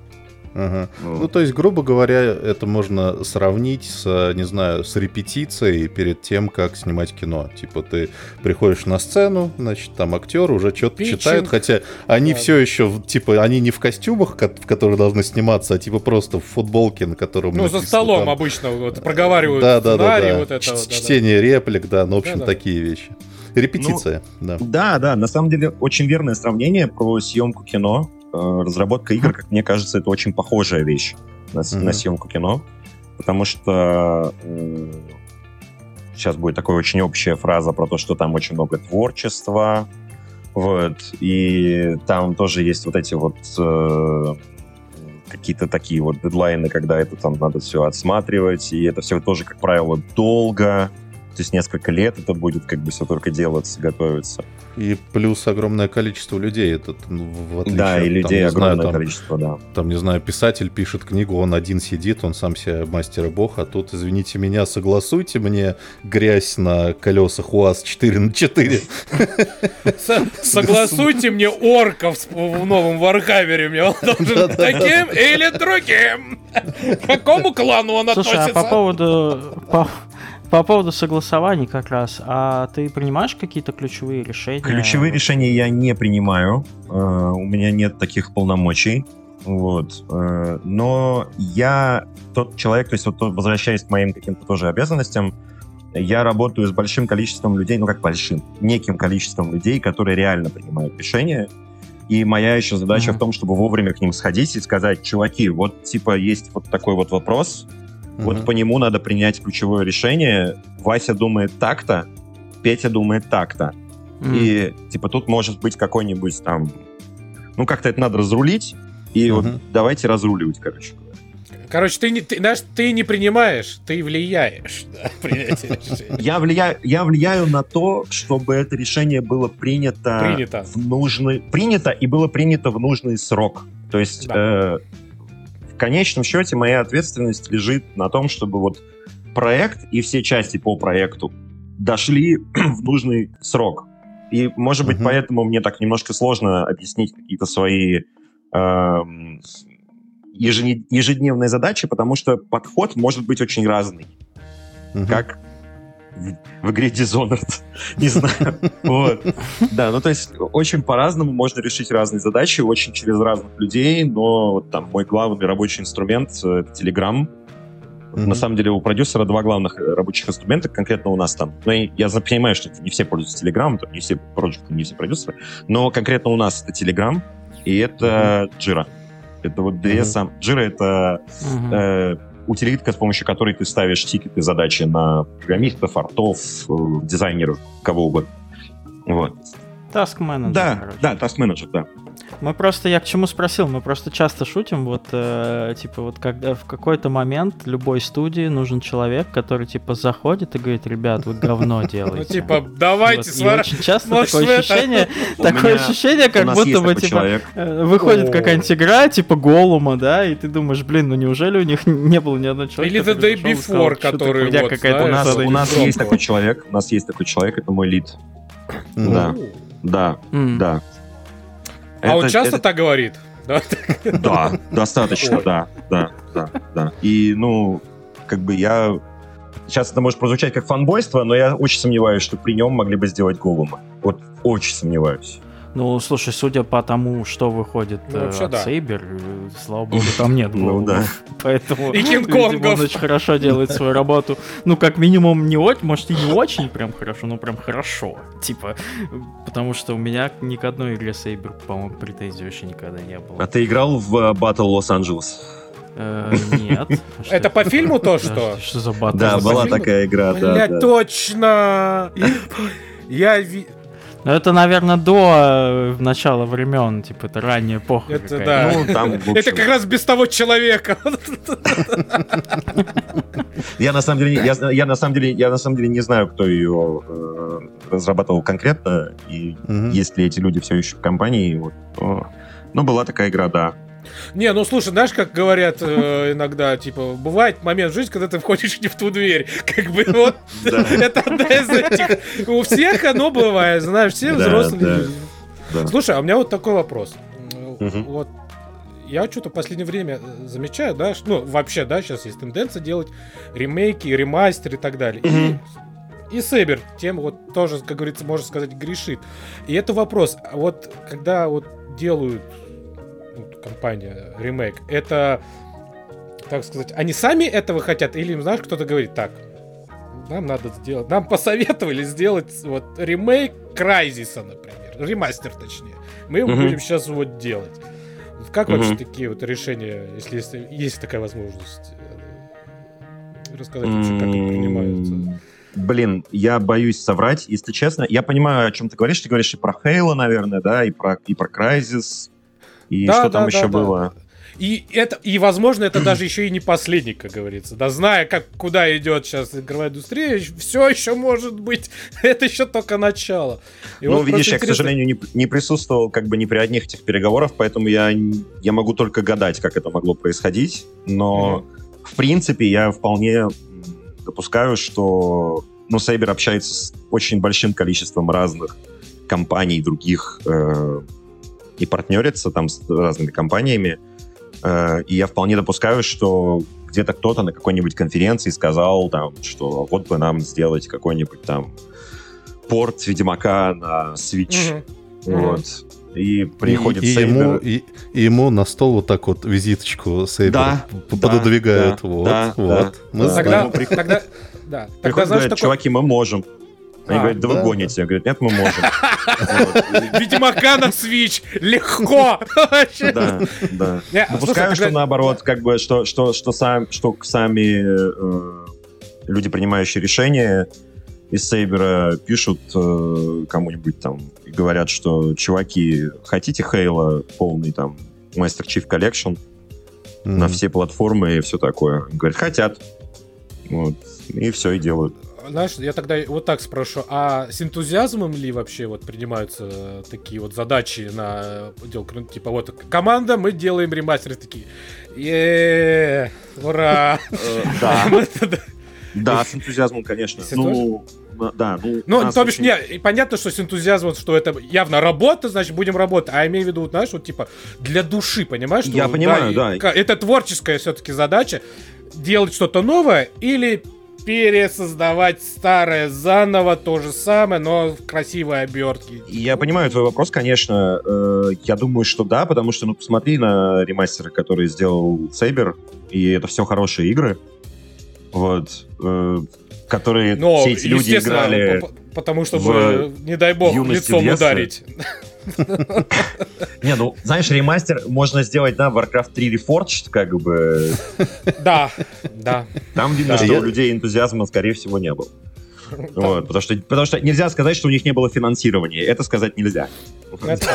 Ага. Вот. Ну, то есть, грубо говоря, это можно сравнить с, не знаю, с репетицией перед тем, как снимать кино. Типа ты приходишь на сцену, значит, там актеры уже что-то читают, хотя они Да. все еще, типа, они не в костюмах, ко- в которых должны сниматься, а типа просто в футболке, на котором Ну, за написано столом там- обычно вот проговаривают да, да, да, да. вот это Ч- вот, да, да. Чтение реплик, да, ну, в общем, Да-да. такие вещи. Репетиция, да. Да, да, на самом деле очень верное сравнение про съемку кино. Э, Разработка игр, как мне кажется, это очень похожая вещь на, Мгм. на съемку кино, потому что сейчас будет такая очень общая фраза про то, что там очень много творчества, вот, и там тоже есть вот эти вот э, какие-то такие вот дедлайны, когда это там надо все отсматривать, и это все тоже, как правило, долго, то есть несколько лет это будет как бы все только делаться, готовиться. И плюс огромное количество людей. Это, ну, в отличие да, и там, людей знаю, огромное там, количество, да. там, не знаю, писатель пишет книгу, он один сидит, он сам себе мастер и бог, а тут, извините меня, согласуйте мне грязь на колесах УАЗ 4 на 4. Со- Согласуйте мне орков в новом Вархаммере. Мне он должен таким или другим. К какому клану он Слушай, а относится? по поводу... По... по поводу согласований как раз, а ты принимаешь какие-то ключевые решения? Ключевые решения я не принимаю, э, у меня нет таких полномочий, вот. э, Но я тот человек, то есть вот возвращаясь к моим каким-то тоже обязанностям, я работаю с большим количеством людей, ну как большим, неким количеством людей, которые реально принимают решения. И моя еще задача Мгм. в том, чтобы вовремя к ним сходить и сказать, чуваки, вот типа есть вот такой вот вопрос, Вот по нему надо принять ключевое решение. Вася думает так-то, Петя думает так-то. М. И типа тут может быть какой-нибудь там... Ну, как-то это надо разрулить. И вот Мгм. давайте разруливать, короче. говоря. Короче, ты не, ты, знаешь, ты не принимаешь, ты влияешь на принятие решения. Я влияю, я влияю на то, чтобы это решение было принято, Принято. в нужный... Принято и было принято в нужный срок. То есть э, в конечном счете моя ответственность лежит на том, чтобы вот проект и все части по проекту дошли в нужный срок. И, может быть, Мгм. поэтому мне так немножко сложно объяснить какие-то свои ежене- ежедневные задачи, потому что подход может быть очень разный Мгм. как в, игре Dishonored. Не знаю. Вот. Да, ну то есть очень по-разному можно решить разные задачи, очень через разных людей, но вот там мой главный рабочий инструмент э, — это Telegram. Мгм. На самом деле у продюсера два главных э, рабочих инструмента, конкретно у нас там. Ну, я понимаю, что не все пользуются Telegram, не все проекты, не все продюсеры, но конкретно у нас это Telegram и это Jira. Это вот две Мгм. сам... Jira — это Мгм. э, утилитка, с помощью которой ты ставишь тикеты, задачи на программистов, артов, э, дизайнеров, кого угодно. Вот. Task Manager, да, короче. да, Task Manager, да. Мы просто, я к чему спросил, мы просто часто шутим, вот, э, типа, вот когда в какой-то момент любой студии нужен человек, который, типа, заходит и говорит, ребят, вы говно Ну, делаете. типа, давайте Вот, очень часто может, такое ощущение, такое ощущение, как будто бы, типа, э, выходит какая-нибудь игра, типа Голума, да, и ты думаешь, блин, ну неужели у них не было ни одного человека, Или The Day Before, «Что-то который вот, У знаешь, нас, есть такой человек, у нас есть такой человек, это мой лид. Мгм. Да, да, А он часто это- так говорит? Да? Да, достаточно, да, да, да, да. И, ну, как бы я... Сейчас это может прозвучать как фанбойство, но я очень сомневаюсь, что при нем могли бы сделать Голума. Вот очень сомневаюсь. Ну, слушай, судя по тому, что выходит Ну, э, вообще от да. Сейбер, э, слава богу, там нет Ну голубов. да. Поэтому, И видимо, он очень хорошо делает свою работу. Ну, как минимум, не очень, может, и не очень прям хорошо, но прям хорошо. Типа, потому что у меня ни к одной игре Сейбер, по-моему, претензий вообще никогда не А было. ты играл в э, Battle Лос-Анджелес? Э, Нет. А Это по фильму то, что? Что за батл? Да, была такая игра, да. точно! Я Ну, это, наверное, до э, начала времен, типа, это ранняя эпоха. Это да. Ну, там, Это как раз без того человека. Я на самом деле, не- я, я на самом деле, я на самом деле не знаю, кто ее э, разрабатывал конкретно и Мгм. есть ли эти люди все еще в компании. Вот. О. Ну, была такая игра, да. Не, ну слушай, знаешь, как говорят э, иногда, типа, бывает момент в жизни, когда ты входишь не в ту дверь. Как бы вот это одна из этих. У всех оно бывает, знаешь, все взрослые. люди. Слушай, а у меня вот такой вопрос. Вот я что-то в последнее время э, замечаю, да, ну, вообще, да, сейчас есть тенденция делать ремейки, ремастеры и так далее. И, и Сейбер тем вот тоже, как говорится, можно сказать, грешит. И это вопрос, а вот когда вот делают компания ремейк, это, так сказать, они сами этого хотят, или им, знаешь, кто-то говорит, так, нам надо сделать, нам посоветовали сделать вот ремейк Крайзиса, например, ремастер точнее. Мы его Мгм. будем сейчас вот делать. Как Мгм. вообще такие вот решения, если есть, есть такая возможность, э, рассказать вообще, как они принимаются? Блин, я боюсь соврать, если честно. Я понимаю, о чем ты говоришь. Ты говоришь и про Хейла, наверное, да, и про, и про Crysis, и Да, что да, там да, еще да. было. И это, и возможно, это даже еще и не последний, как говорится. Да, зная, как куда идет сейчас игровая индустрия, все еще может быть. Это еще только начало. И ну, вот видишь, я, к интересно- сожалению, не, не присутствовал как бы ни при одних этих переговорах, поэтому я, я могу только гадать, как это могло происходить. Но, в принципе, я вполне допускаю, что ну, Сейбер общается с очень большим количеством разных компаний других э, и партнерится там с разными компаниями. Э, и я вполне допускаю, что где-то кто-то на какой-нибудь конференции сказал, там, что вот бы нам сделать какой-нибудь там порт Ведьмака на Switch. Мгм. Вот. И приходит и, и ему, и, и ему на стол вот так вот визиточку Сейбер Да, пододвигают. да, вот, да, вот. да, Мы да. знаем. Тогда, тогда, да, тогда знаешь, говорят, такой чуваки, мы можем. Они А, говорят, да, да, вы гоните. Я говорю, нет, мы можем. Ведьмака на Switch легко. Да, да. Допускаю, что наоборот, как бы, что, что, что, сам, что сами э, люди, принимающие решения из Сейбера, пишут э, кому-нибудь там и говорят, что чуваки, хотите Хейла полный там Master Chief Collection на все платформы и все такое? Говорят, хотят. Вот. И все, и делают. Знаешь, я тогда вот так спрошу, а с энтузиазмом ли вообще вот принимаются такие вот задачи на дел, ну, типа вот команда, мы делаем ремастеры такие, е ура! Да, Мы тогда- да, с энтузиазмом, конечно. Ну, да, ну... Ну, то бишь, очень- не, понятно, что с энтузиазмом, что это явно работа, значит, будем работать. А я имею в виду, знаешь, вот типа для души, понимаешь? что, Я понимаю, да. ка- Это творческая все-таки задача делать что-то новое или пересоздавать старое заново, то же самое, но в красивой обертке. Я понимаю твой вопрос, конечно. Э, Я думаю, что да, потому что, ну, посмотри на ремастеры, которые сделал Сейбер, и это все хорошие игры. Вот. э, Которые Но, все эти люди играли... по- по- потому что, в не дай бог, лицом детства. ударить. Не, ну, знаешь, ремастер можно сделать, да, Warcraft 3 Reforged, как бы... Да, да. Там видно, Да. что у людей энтузиазма, скорее всего, не было. Вот, потому, что, потому что нельзя сказать, что у них не было финансирования. Это сказать нельзя.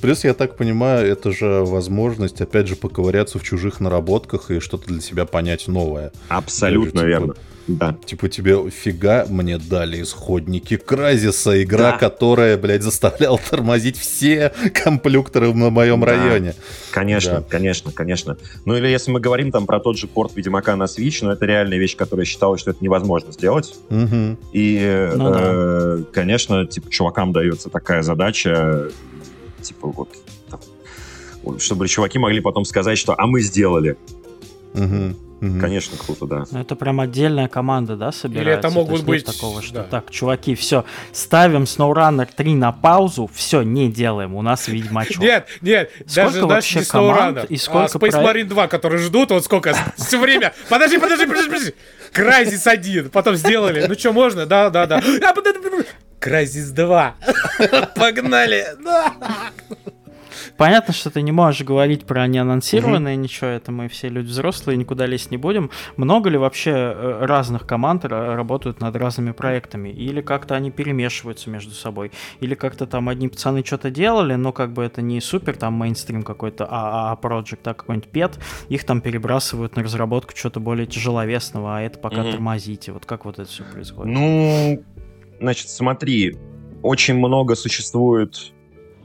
Плюс, я так понимаю, это же возможность, опять же, поковыряться в чужих наработках и что-то для себя понять новое. Абсолютно типа, верно. Да. Типа тебе фига мне дали исходники Кразиса, игра, Да. которая, блядь, заставляла тормозить все комплюкторы на моем Да. районе. Конечно, Да. конечно, конечно. Ну или если мы говорим там про тот же порт Ведьмака на Switch, ну это реальная вещь, которая считалась, что это невозможно сделать. Мгм. И, э, Ну да. э, конечно, типа чувакам дается такая задача, типа вот, там, чтобы чуваки могли потом сказать, что «а мы сделали». Мгм. Мгм. Конечно, круто, да. Ну, это прям отдельная команда, да, собирается? это могут есть быть, такого, что да. так, чуваки, все, ставим SnowRunner 3 на паузу, все, не делаем, у нас Ведьмачок. Нет, нет, Сколько даже вообще даже не команд SnowRunner, и сколько а Space проект- Marine 2, которые ждут, вот сколько, все время, подожди, подожди, подожди, подожди, Crysis 1, потом сделали, ну что, можно, да, да, да, А. Crysis 2, погнали, да. Понятно, что ты не можешь говорить про неанонсированное ничего, это мы все люди взрослые, никуда лезть не будем. Много ли вообще э, разных команд ра- работают над разными проектами? Или как-то они перемешиваются между собой? Или как-то там одни пацаны что-то делали, но как бы это не супер там мейнстрим какой-то ААА Project, а какой-нибудь пет, их там перебрасывают на разработку чего-то более тяжеловесного, а это пока Мгм. тормозите. Вот как вот это все происходит? Ну, значит, смотри, очень много существует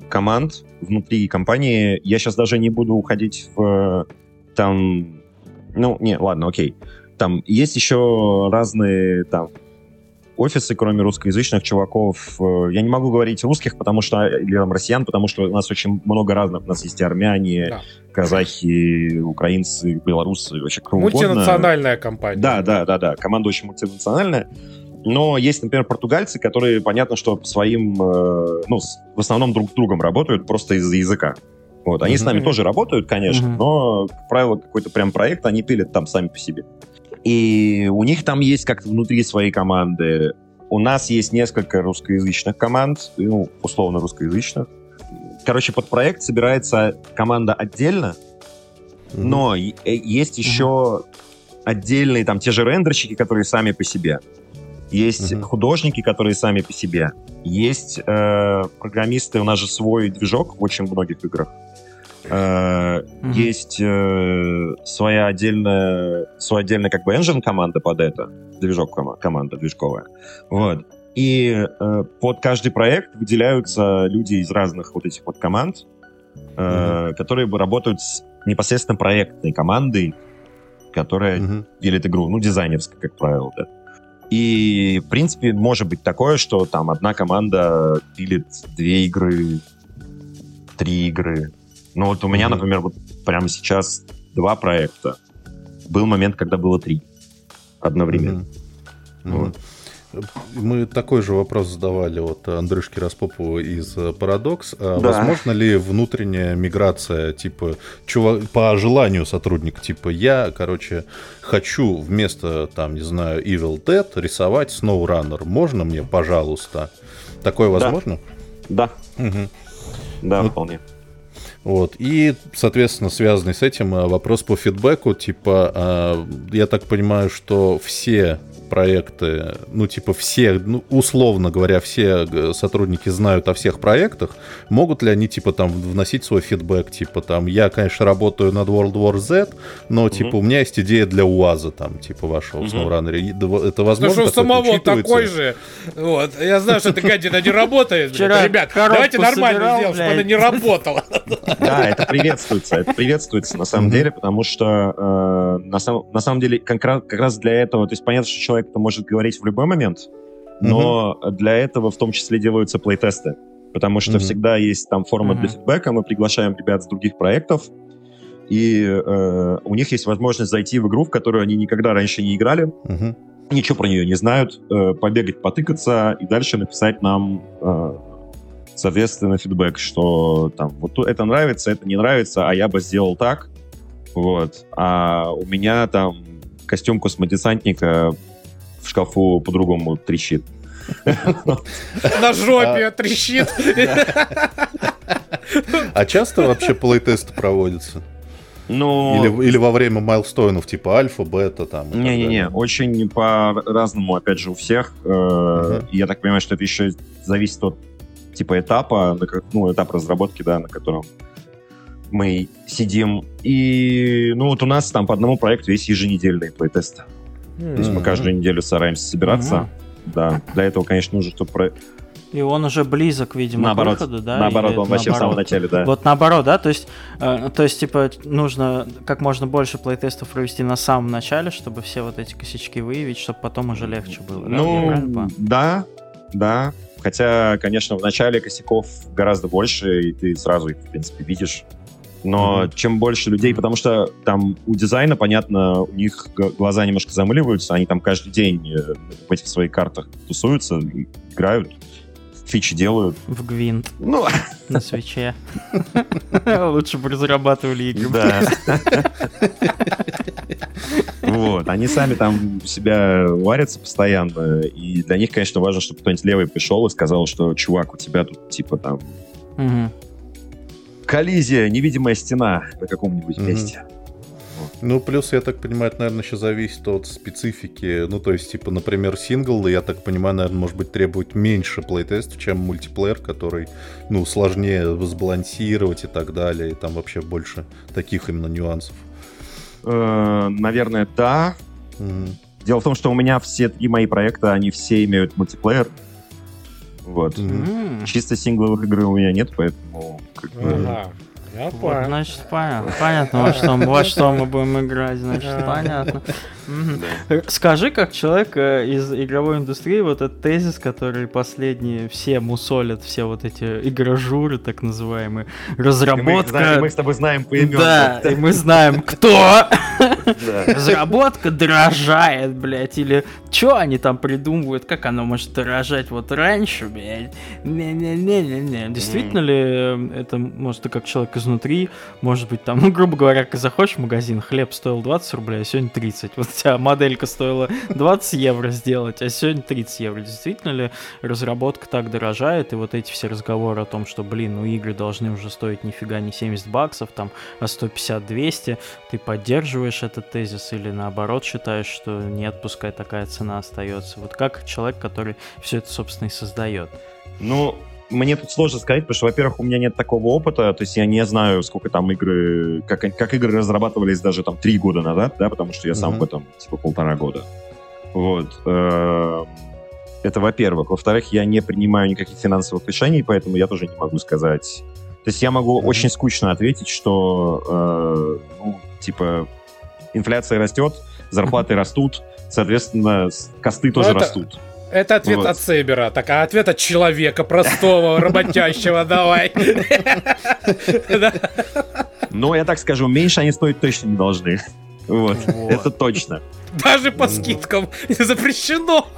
команд внутри компании. Я сейчас даже не буду уходить в там... Ну, не, ладно, окей. Там есть еще разные там офисы, кроме русскоязычных чуваков. Э, Я не могу говорить русских, потому что или там россиян, потому что у нас очень много разных. У нас есть и армяне, Да. казахи, украинцы, белорусы, вообще угодно. Мультинациональная компания. Да, да, да, да. Команда очень мультинациональная. Но есть, например, португальцы, которые, понятно, что по своим, э, ну, с- в основном друг с другом работают просто из-за языка. Вот. Они с нами тоже работают, конечно, Мгм. но, как правило, какой-то прям проект они пилят там сами по себе. И у них там есть как-то внутри своей команды. У нас есть несколько русскоязычных команд, ну, условно русскоязычных. Короче, под проект собирается команда отдельно, Мгм. но э, есть еще отдельные там те же рендерщики, которые сами по себе. Есть Мгм. художники, которые сами по себе. Есть э, программисты, у нас же свой движок в очень многих играх. Э, Мгм. Есть э, своя отдельная, своя отдельная как бы engine команда под это, движок кома- команда движковая. Вот. И э, под каждый проект выделяются люди из разных вот этих вот команд, э, которые бы работают с непосредственно проектной командой, которая Мгм. делит игру, ну, дизайнерской, как правило, да. И, в принципе, может быть такое, что там одна команда пилит две игры, три игры. Ну, вот у меня, Мгм. например, вот прямо сейчас два проекта. Был момент, когда было три одновременно. Мгм. Мгм. Мы такой же вопрос задавали вот Андрюшке Распопову из э, Paradox. А Да. Возможно ли внутренняя миграция, типа, чува- по желанию сотрудника, типа, я, короче, хочу вместо, там, не знаю, Evil Dead рисовать SnowRunner. Можно мне, пожалуйста? Такое возможно? Да, Мгм. да, Ну, вполне. Вот. И, соответственно, связанный с этим э, вопрос по фидбэку. Типа, э, я так понимаю, что все проекты, ну, типа, все, ну, условно говоря, все э, сотрудники знают о всех проектах. Могут ли они, типа, там, вносить свой фидбэк? Типа, там, я, конечно, работаю над World War Z, но, типа, у меня есть идея для УАЗа, там, типа, вашего Мгм. SnowRunner. Это Потому возможно? что у самого такой же. Вот. Я знаю, что эта гадина не работает. Ребят, давайте нормально сделаем, чтобы она не работала. Да, это приветствуется, это приветствуется на самом деле, потому что э, на, сам- на самом деле как раз, как раз для этого, то есть понятно, что человек это может говорить в любой момент, но для этого в том числе делаются плейтесты, потому что Мгм. всегда есть там форма Мгм. для фидбэка, мы приглашаем ребят с других проектов, и э, у них есть возможность зайти в игру, в которую они никогда раньше не играли, Мгм. ничего про нее не знают, э, побегать, потыкаться и дальше написать нам, э, соответственно, фидбэк, что там вот то- это нравится, это не нравится, а я бы сделал так, вот. А у меня там костюм космодесантника в шкафу по-другому трещит. На жопе трещит. А часто вообще плейтесты проводятся? Ну, Или, или во время майлстоунов, типа альфа, бета, там. Не-не-не, очень по-разному, опять же, у всех. Э, Я так понимаю, что это еще зависит от типа этапа, ну, этап разработки, да, на котором мы сидим. И, ну, вот у нас там по одному проекту есть еженедельные плейтесты. То есть мы каждую неделю стараемся собираться. Да, для этого, конечно, нужно, чтобы... про- И он уже близок, видимо, Наоборот, к выходу, да? наоборот, Или он вообще в самом наоборот? начале, да. Вот наоборот, да, то есть, э, то есть, типа, нужно как можно больше плейтестов провести на самом начале, чтобы все вот эти косячки выявить, чтобы потом уже легче было. Ну, да, да. Хотя, конечно, в начале косяков гораздо больше, и ты сразу их, в принципе, видишь. Но mm-hmm. чем больше людей, потому что там у дизайна, понятно, у них глаза немножко замыливаются, они там каждый день э, в этих своих картах тусуются, играют, фичи делают. В Гвинт. Ну, на свече. Лучше бы разрабатывали игры. Да. Вот, они сами там себя варятся постоянно, и для них, конечно, важно, чтобы кто-нибудь левый пришел и сказал, что, чувак, у тебя тут, типа, там, коллизия, невидимая стена на каком-нибудь месте. Ну, плюс, я так понимаю, это, наверное, еще зависит от специфики. Ну, то есть, типа, например, сингл, я так понимаю, наверное, может быть, требует меньше плейтестов, чем мультиплеер, который, ну, сложнее сбалансировать и так далее, и там вообще больше таких именно нюансов. Э, наверное, да. Дело в том, что у меня все три мои проекта, они все имеют мультиплеер. Вот. Чисто сингловых игр у меня нет, поэтому... Ага. Я вот, понял. Значит, понятно. Понятно, во что, во что мы будем играть, значит, понятно. Скажи, как человек э, из игровой индустрии, вот этот тезис, который последние все мусолят, все вот эти игражуры, так называемые, разработка... И мы, с тобой знаем по. Да, и мы знаем, кто. Разработка дорожает, блядь, или что они там придумывают, как оно может дорожать вот раньше, блядь. Не-не-не-не-не. Действительно ли э, это, может, ты как человек изнутри, может быть, там, ну, грубо говоря, как заходишь в магазин, хлеб стоил 20 рублей, а сегодня 30. Вот у тебя моделька стоила 20 евро сделать, а сегодня 30 евро. Действительно ли разработка так дорожает, и вот эти все разговоры о том, что, блин, ну игры должны уже стоить нифига не 70 баксов, там, а 150-200, ты поддерживаешь этот тезис или наоборот считаешь, что нет, пускай такая цена остается? Вот как человек, который все это, собственно, и создает? Ну, мне тут сложно сказать, потому что, во-первых, у меня нет такого опыта, то есть я не знаю, сколько там игры, как, как игры разрабатывались даже там три года назад, да, потому что я сам mm-hmm. в этом типа полтора года. Вот. Эм, это во-первых. Во-вторых, я не принимаю никаких финансовых решений, поэтому я тоже не могу сказать. То есть я могу mm-hmm. очень скучно ответить, что, э, ну, типа, инфляция растет, зарплаты растут, соответственно, косты тоже это... растут. Это ответ вот. от Сейбера. Так, а ответ от человека простого, работящего, давай. Ну, я так скажу, меньше они стоить точно не должны. Вот, это точно. Даже по скидкам запрещено.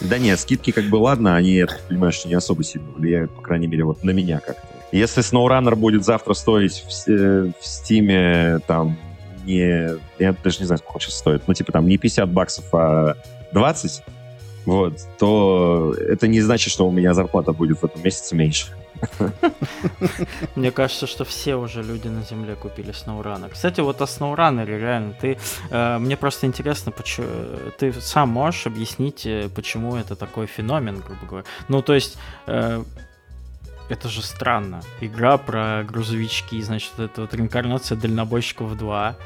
Да нет, скидки как бы ладно, они, я понимаешь, не особо сильно влияют, по крайней мере, вот на меня как-то. Если SnowRunner будет завтра стоить в, э, в Steam там не... Я даже не знаю, сколько сейчас стоит. Ну, типа там не 50 баксов, а 20, вот, то это не значит, что у меня зарплата будет в этом месяце меньше. Мне кажется, что все уже люди на земле купили SnowRunner. Кстати, вот о SnowRunner реально, ты, э, мне просто интересно, почему, ты сам можешь объяснить, э, почему это такой феномен, грубо говоря. Ну, то есть, э, это же странно. Игра про грузовички, значит, это вот реинкарнация дальнобойщиков 2.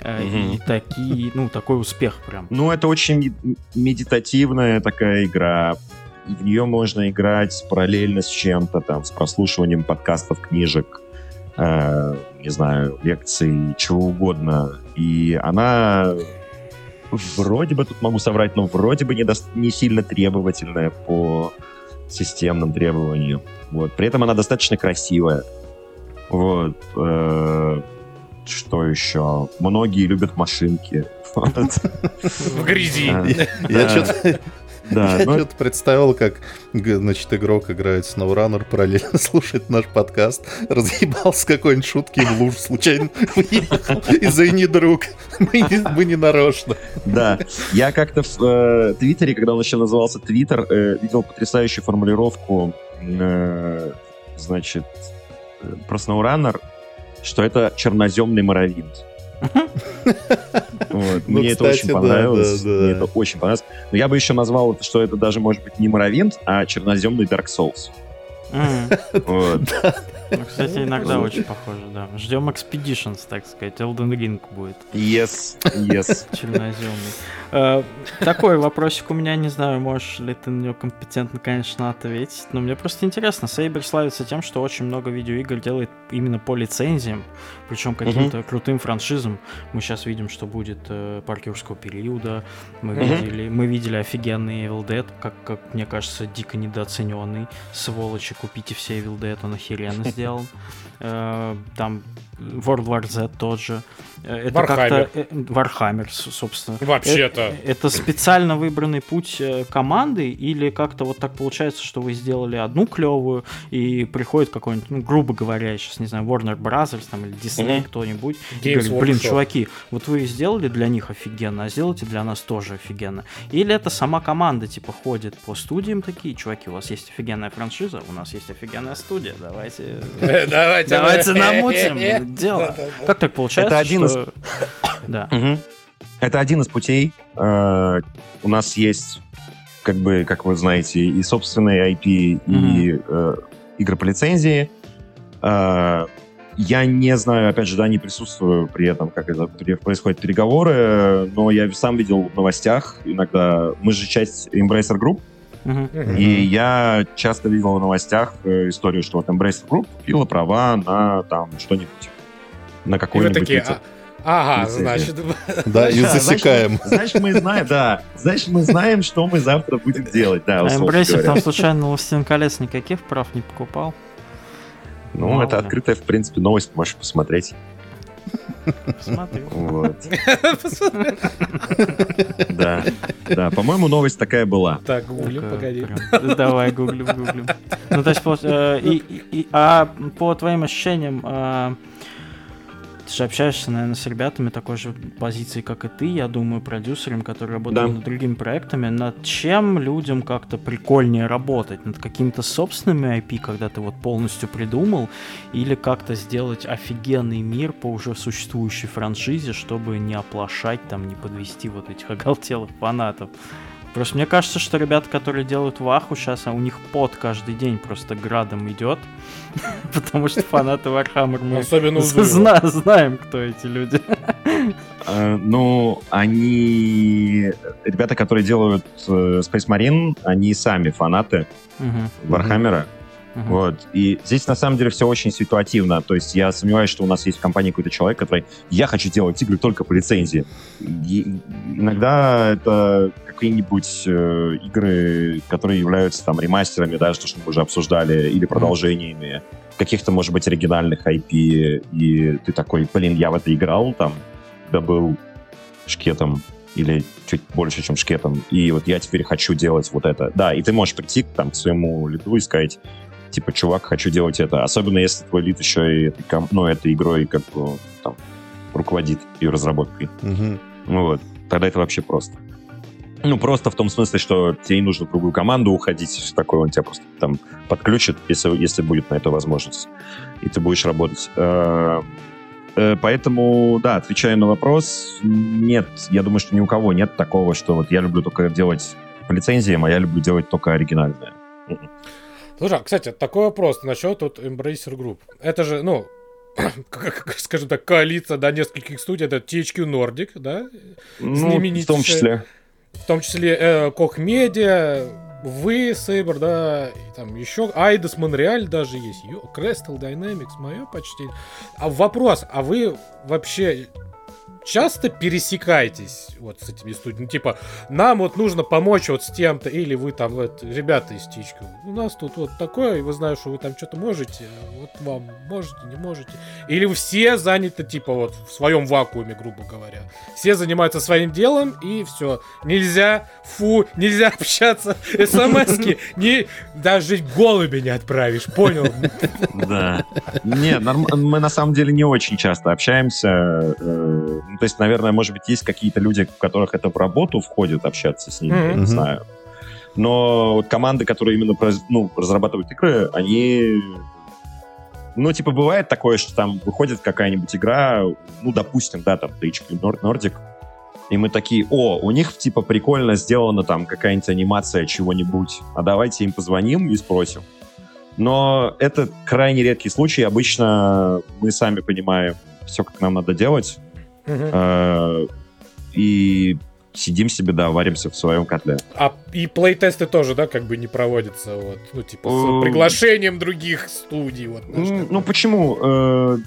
Э, и такие, ну, такой успех прям. Ну, это очень медитативная такая игра. И в нее можно играть параллельно с чем-то, там, с прослушиванием подкастов, книжек, э, не знаю, лекций, чего угодно. И она вроде бы, тут могу соврать, но вроде бы не, до... не сильно требовательная по системным требованиям. Вот. При этом она достаточно красивая. Вот. Э, что еще? Многие любят машинки. В грязи. Я что-то да, Я ну... что-то представил, как, значит, игрок играет с SnowRunner, параллельно слушает наш подкаст, разъебался какой-нибудь шутки в луж, случайно выехал. Извини, друг, мы не, мы не нарочно. Да, я как-то в э, Твиттере, когда он еще назывался Твиттер, э, видел потрясающую формулировку, э, значит, э, про SnowRunner, что это черноземный моровинт. Вот. Ну, Мне это очень понравилось. Мне это очень понравилось. Но я бы еще назвал, что это даже может быть не Моровинт, а черноземный Dark Souls. Ну, кстати, иногда очень похоже, да. Ждем Expeditions, так сказать. Elden Ring будет. Yes, yes. Черноземный. Э, такой вопросик у меня, не знаю, можешь ли ты на него компетентно, конечно, ответить, но мне просто интересно. Сейбер славится тем, что очень много видеоигр делает именно по лицензиям, причем каким-то крутым франшизам. Мы сейчас видим, что будет э, Парк юрского периода, мы видели, мы видели офигенный Evil Dead, как, как мне кажется, дико недооцененный, сволочи купите все Evil Dead, он охеренно сделан. Э, там World War Z тот же. Э, это Warhammer. как-то... э, Warhammer, с- собственно. Вообще-то. Это, это специально выбранный путь э, команды или как-то вот так получается, что вы сделали одну клевую и приходит какой-нибудь, ну, грубо говоря, я сейчас не знаю, Warner Brothers там или Disney, Мгм. кто-нибудь, и Games говорит, блин, Workshop. чуваки, вот вы сделали для них офигенно, а сделайте для нас тоже офигенно. Или это сама команда, типа, ходит по студиям такие, чуваки, у вас есть офигенная франшиза, у нас есть офигенная студия, давайте... Давайте, Давайте дело. Как так получается, Это один из- Да. Это один из путей. Э, У нас есть, как бы, как вы знаете, и собственные IP, и э, игры по лицензии. Э, Я не знаю, опять же, да, не присутствую при этом, как это происходят переговоры, но я сам видел в новостях иногда. Мы же часть Embracer Group. Мгм. и я часто видел в новостях историю, что вот Embracer Group купила права на там что-нибудь. На И вы какой-нибудь такие, лице- а, ага, лицензия. значит, Да, и значит, засекаем. мы- Значит, мы знаем, да. Значит, мы знаем, что мы завтра будем делать, да, А говоря. там случайно «Властелин колец» никаких прав не покупал? Ну, Мало это ли. открытая, в принципе, новость, можешь посмотреть. Смотри. Вот. Да, да. По-моему, новость такая была. так, гуглим, Такое погоди. прям- Давай, гуглим, гуглим. Ну, то есть, пол- э, и- и- а по твоим ощущениям, а, ты же общаешься, наверное, с ребятами такой же позиции, как и ты, я думаю, продюсерами, которые работают Да. над другими проектами. Над чем людям как-то прикольнее работать? Над какими-то собственными IP, когда ты вот полностью придумал, или как-то сделать офигенный мир по уже существующей франшизе, чтобы не оплошать, там, не подвести вот этих оголтелых фанатов? Просто мне кажется, что ребята, которые делают ваху сейчас, а у них пот каждый день просто градом идет. Потому что фанаты Warhammer мы знаем, кто эти люди. Э, Ну, они... Ребята, которые делают э, Space Marine, они сами фанаты Вархаммера. Мгм. Вот. И здесь на самом деле все очень ситуативно. То есть я сомневаюсь, что у нас есть в компании какой-то человек, который я хочу делать игры только по лицензии. И иногда это какие-нибудь э, игры, которые являются там ремастерами, да, что, что мы уже обсуждали, или продолжениями каких-то, может быть, оригинальных IP, и ты такой, блин, я в это играл, там, да был шкетом, или чуть больше, чем шкетом, и вот я теперь хочу делать вот это. Да, и ты можешь прийти там, к своему лиду и сказать, типа, чувак, хочу делать это. Особенно если твой лид еще и ну, этой игрой как бы там руководит ее разработкой. Ну вот, тогда это вообще просто. Ну, просто в том смысле, что тебе не нужно в другую команду уходить, все такое, он тебя просто там подключит, если, если будет на это возможность, и ты будешь работать. Э, э, Поэтому, да, отвечая на вопрос, нет, я думаю, что ни у кого нет такого, что вот я люблю только делать по лицензиям, а я люблю делать только оригинальное. Слушай, а, кстати, такой вопрос насчет вот Embracer Group. Это же, ну, скажем так, коалиция, да, нескольких студий. Это THQ Nordic, да, Ну, в Знаменитейшая- том числе. в том числе э, Koch Media, вы, Сейбр, да, и там еще Айдас Монреаль даже есть, Crystal Dynamics, мое почтение. А вопрос, а вы вообще часто пересекаетесь вот с этими студиями? Ну, типа, нам вот нужно помочь вот с тем-то, или вы там, вот, ребята из Тичку, у нас тут вот такое, и вы знаете, что вы там что-то можете, вот вам можете, не можете. Или все заняты, типа, вот в своем вакууме, грубо говоря. Все занимаются своим делом, и все. Нельзя, фу, нельзя общаться, смс-ки, не, даже голуби не отправишь, понял? Да. Не, мы на самом деле не очень часто общаемся. Ну, То есть, наверное, может быть, есть какие-то люди, у которых это в работу входит общаться с ними, я Мгм. не знаю. Но вот команды, которые именно ну, разрабатывают игры, они... Ну, типа, бывает такое, что там выходит какая-нибудь игра, ну, допустим, да, там, THQ Nor- Nordic, и мы такие, о, у них, типа, прикольно сделана там какая-нибудь анимация чего-нибудь, а давайте им позвоним и спросим. Но это крайне редкий случай. Обычно мы сами понимаем все, как нам надо делать, Э, и сидим себе, да, варимся в своем котле. А и плейтесты тоже, да, как бы не проводятся, вот, ну, типа, Э, с приглашением других студий, вот. Ну, почему? Э,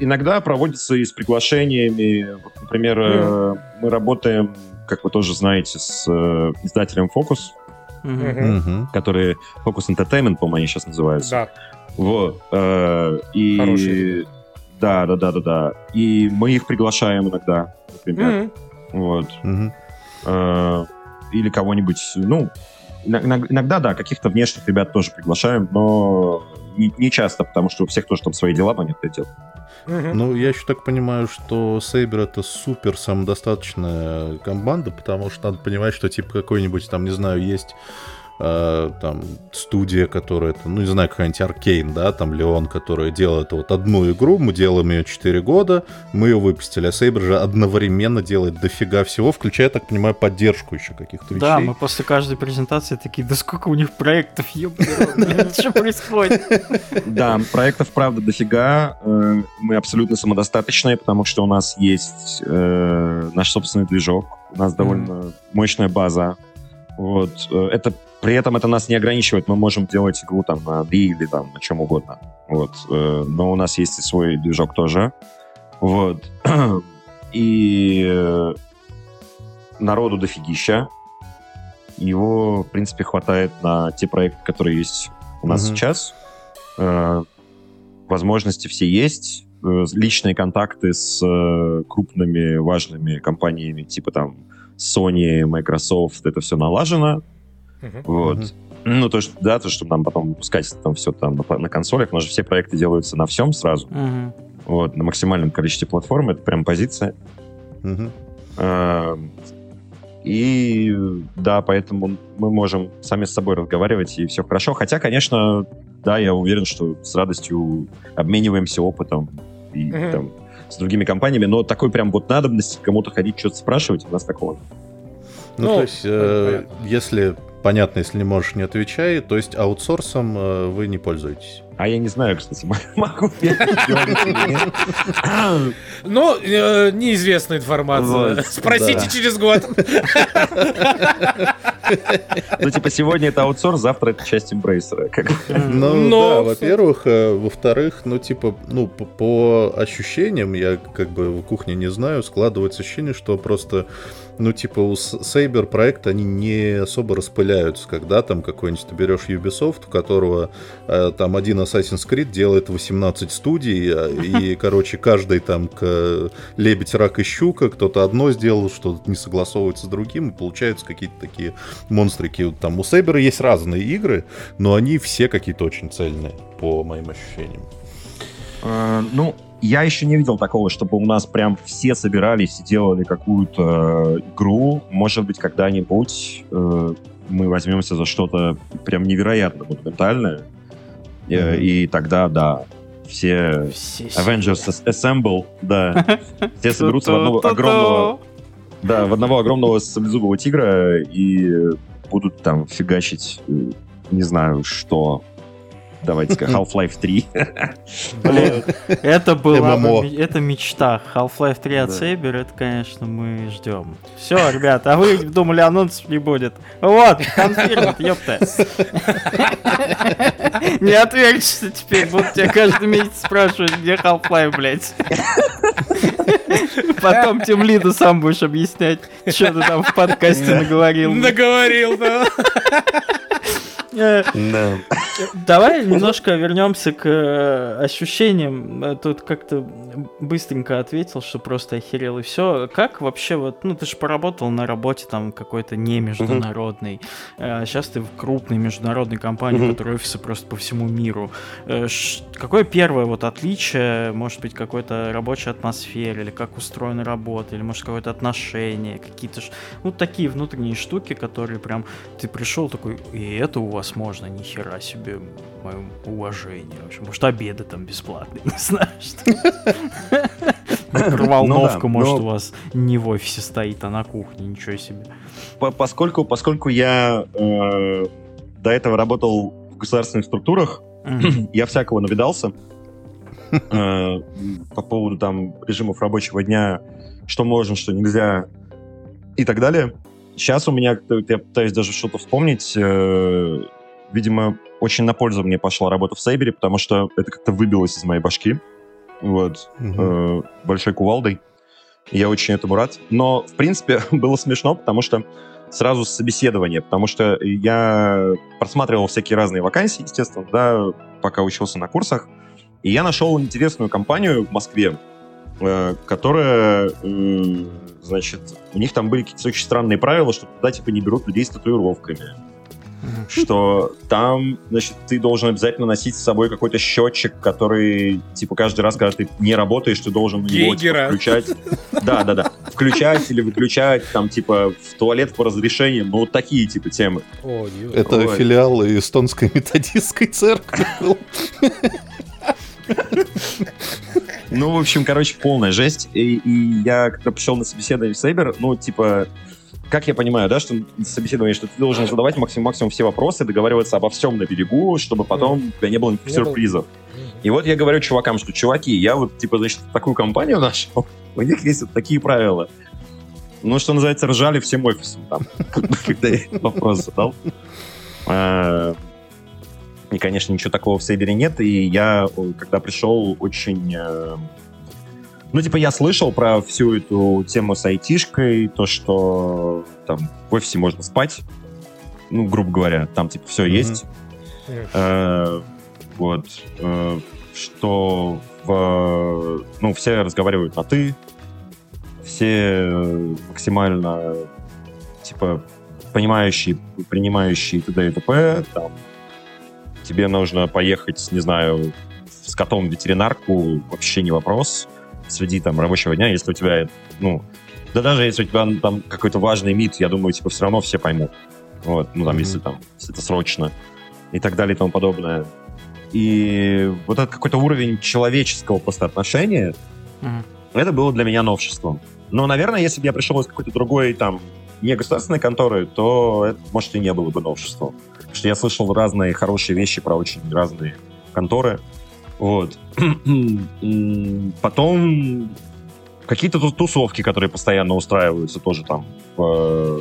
Иногда проводятся и с приглашениями. Например, э, мы работаем, как вы тоже знаете, с э, издателем Focus. Которые Focus Entertainment, по-моему, они сейчас называются. Да. Вот. э, и... Да, да, да, да, да. И мы их приглашаем иногда, например. Мгм. Вот. Э, или кого-нибудь, ну, иногда, да, каких-то внешних ребят тоже приглашаем, но не, не часто, потому что у всех тоже там свои дела, понятное дело. Ну, я еще так понимаю, что Сейбер это супер самодостаточная команда, потому что надо понимать, что типа какой-нибудь там, не знаю, есть э, там студия, которая, это, ну, не знаю, какая-нибудь Аркейн, да, там Леон, которая делает вот одну игру, мы делаем ее 4 года, мы ее выпустили, а Сейбер же одновременно делает дофига всего, включая, я так понимаю, поддержку еще каких-то вещей. Да, мы после каждой презентации такие, да сколько у них проектов, что происходит? Да, проектов, правда, дофига. Э, Мы абсолютно самодостаточные, потому что у нас есть э, наш собственный движок, у нас довольно мощная база. Вот. э, Это, при этом это нас не ограничивает. Мы можем делать игру там на D или там на чем угодно. Вот. э, Но у нас есть и свой движок тоже. Вот. И э, народу дофигища. Его, в принципе, хватает на те проекты, которые есть у нас Мгм. сейчас. Возможности все есть. Личные контакты с крупными важными компаниями, типа там Sony, Microsoft, это все налажено. Мгм. Вот. Мгм. Ну, то, что, да, то, чтобы нам потом выпускать там все там на, на консолях, у нас же все проекты делаются на всем сразу. Мгм. Вот, на максимальном количестве платформ, это прям позиция. Эм, И да, поэтому мы можем сами с собой разговаривать, и все хорошо. Хотя, конечно, да, я уверен, что с радостью обмениваемся опытом и Мгм. там, с другими компаниями, но такой прям вот надобности кому-то ходить, что-то спрашивать, у нас такого. нет. Ну, Ну, то есть, э, понятно. если понятно, если не можешь, не отвечай, то есть аутсорсом э, вы не пользуетесь. А я не знаю, кстати, могу. Ну, э, неизвестная информация. Спросите через год. Ну, типа, сегодня это аутсорс, завтра это часть эмбрейсера. Ну, да, во-первых. э, Во-вторых, ну, типа, ну, по, по ощущениям, я как бы в кухне не знаю, складывается ощущение, что просто, ну, типа, у Сейбер проекта они не особо распыляются, когда там какой-нибудь ты берешь Ubisoft, у которого э, там один Assassin's Creed делает 18 студий, э, и, короче, каждый там к лебедь, рак и щука, кто-то одно сделал, что не согласовывается с другим, и получаются какие-то такие монстрики. Там у Сейбера есть разные игры, но они все какие-то очень цельные, по моим ощущениям. Э, Ну, я еще не видел такого, чтобы у нас прям все собирались и делали какую-то э, игру. Может быть, когда-нибудь э, мы возьмемся за что-то прям невероятно монументальное. Э, Мгм. И тогда, да, все Все Avengers As- Assemble, да, все соберутся в одного огромного, да, в одного огромного саблезубого тигра и будут там фигачить, э, не знаю, что. Давайте-ка, Half-Life 3. Блин, это была это мечта. Half-Life 3 от. Saber, это, конечно, мы ждем. Все, ребята, а вы думали, анонсов не будет. Вот, конфирмат, ёпта. Не отвертишься теперь, будут тебя каждый месяц спрашивать, где Half-Life, блядь. Потом тем лиду сам будешь объяснять, что ты там в подкасте наговорил. Наговорил, да. Э, Да. Давай немножко вернемся к э, ощущениям. Э, Тут как-то быстренько ответил, что просто охерел и все. Как вообще вот, ну ты же поработал на работе там какой-то не международной. Сейчас ты в крупной международной компании, которой офисы просто по всему миру. Э, Какое первое вот отличие, может быть, какой-то рабочей атмосферы, или как устроена работа, или может какое-то отношение, какие-то ну такие внутренние штуки, которые прям ты пришел такой, и это у вас можно, нихера себе, мое уважение. В общем, может, обеды там бесплатные, не знаю, что. Микроволновка, Ну да, может, но- у вас не в офисе стоит, а на кухне, ничего себе. По- Поскольку, поскольку я э, до этого работал в государственных структурах, я всякого навидался э, по поводу там режимов рабочего дня, что можно, что нельзя и так далее. Сейчас у меня, я пытаюсь даже что-то вспомнить, э, видимо, очень на пользу мне пошла работа в Сейбере, потому что это как-то выбилось из моей башки. Вот. Мгм. э, большой кувалдой. Я очень этому рад. Но, в принципе, было смешно, потому что сразу с собеседования, потому что я просматривал всякие разные вакансии, естественно, да, пока учился на курсах, и я нашел интересную компанию в Москве, которая, э, значит, у них там были какие-то очень странные правила, что туда, типа, не берут людей с татуировками что там, значит, ты должен обязательно носить с собой какой-то счетчик, который, типа, каждый раз, когда ты не работаешь, ты должен его типа, включать. Да, да, да. Включать или выключать, там, типа, в туалет по разрешению. Ну, вот такие, типа, темы. О, Это Ой. филиал эстонской методистской церкви Ну, в общем, короче, полная жесть. И, и я, когда пришел на собеседование в Сейбер, ну, типа, как я понимаю, да, что собеседование, что ты должен задавать максимум, максимум все вопросы, договариваться обо всем на берегу, чтобы потом mm. у тебя не было никаких не сюрпризов. Было. И вот я говорю чувакам, что, чуваки, я вот, типа, значит, такую компанию нашел, у них есть вот такие правила. Ну, что называется, ржали всем офисом там, когда я вопрос задал. И, конечно, ничего такого в Сейбере нет, и я, когда пришел, очень э, ну, типа, я слышал про всю эту тему с айтишкой, то, что там в офисе можно спать, ну, грубо говоря, там, типа, все mm-hmm. есть. Э, вот. Э, что в... Ну, все разговаривают на «ты», все максимально, типа, понимающие, принимающие т.д. и т.п. Там, тебе нужно поехать, не знаю, с котом в ветеринарку, вообще не вопрос среди там рабочего дня, если у тебя, ну, да даже если у тебя там какой-то важный мид, я думаю, типа, все равно все поймут. Вот, ну, там, mm-hmm. если там, если это срочно и так далее и тому подобное. И вот этот какой-то уровень человеческого просто отношения, mm-hmm. это было для меня новшеством. Но, наверное, если бы я пришел из какой-то другой, там, не государственной конторы, то это, может, и не было бы новшеством. Потому что я слышал разные хорошие вещи про очень разные конторы. Вот. Потом какие-то тусовки, которые постоянно устраиваются тоже там в,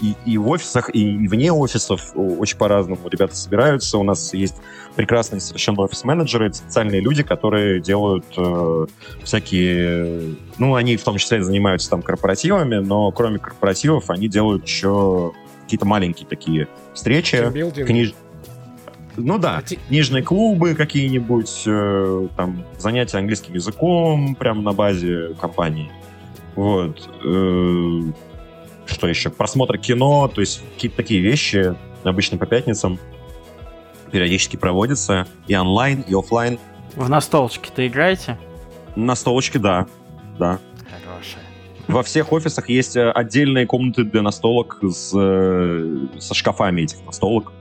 и, и в офисах, и вне офисов очень по-разному ребята собираются. У нас есть прекрасные совершенно офис-менеджеры, специальные люди, которые делают э, всякие... Ну, они в том числе занимаются там корпоративами, но кроме корпоративов они делают еще какие-то маленькие такие встречи. Книж... Ну да, а книжные клубы какие-нибудь, э, там, занятия английским языком прямо на базе компании. Вот. Э, что еще? Просмотр кино, то есть какие-то такие вещи обычно по пятницам периодически проводятся и онлайн, и офлайн. В настолочке-то играете? Настолочки, да. Да. Хорошая. Во всех офисах есть э, отдельные комнаты для настолок с, э, со шкафами этих настолок.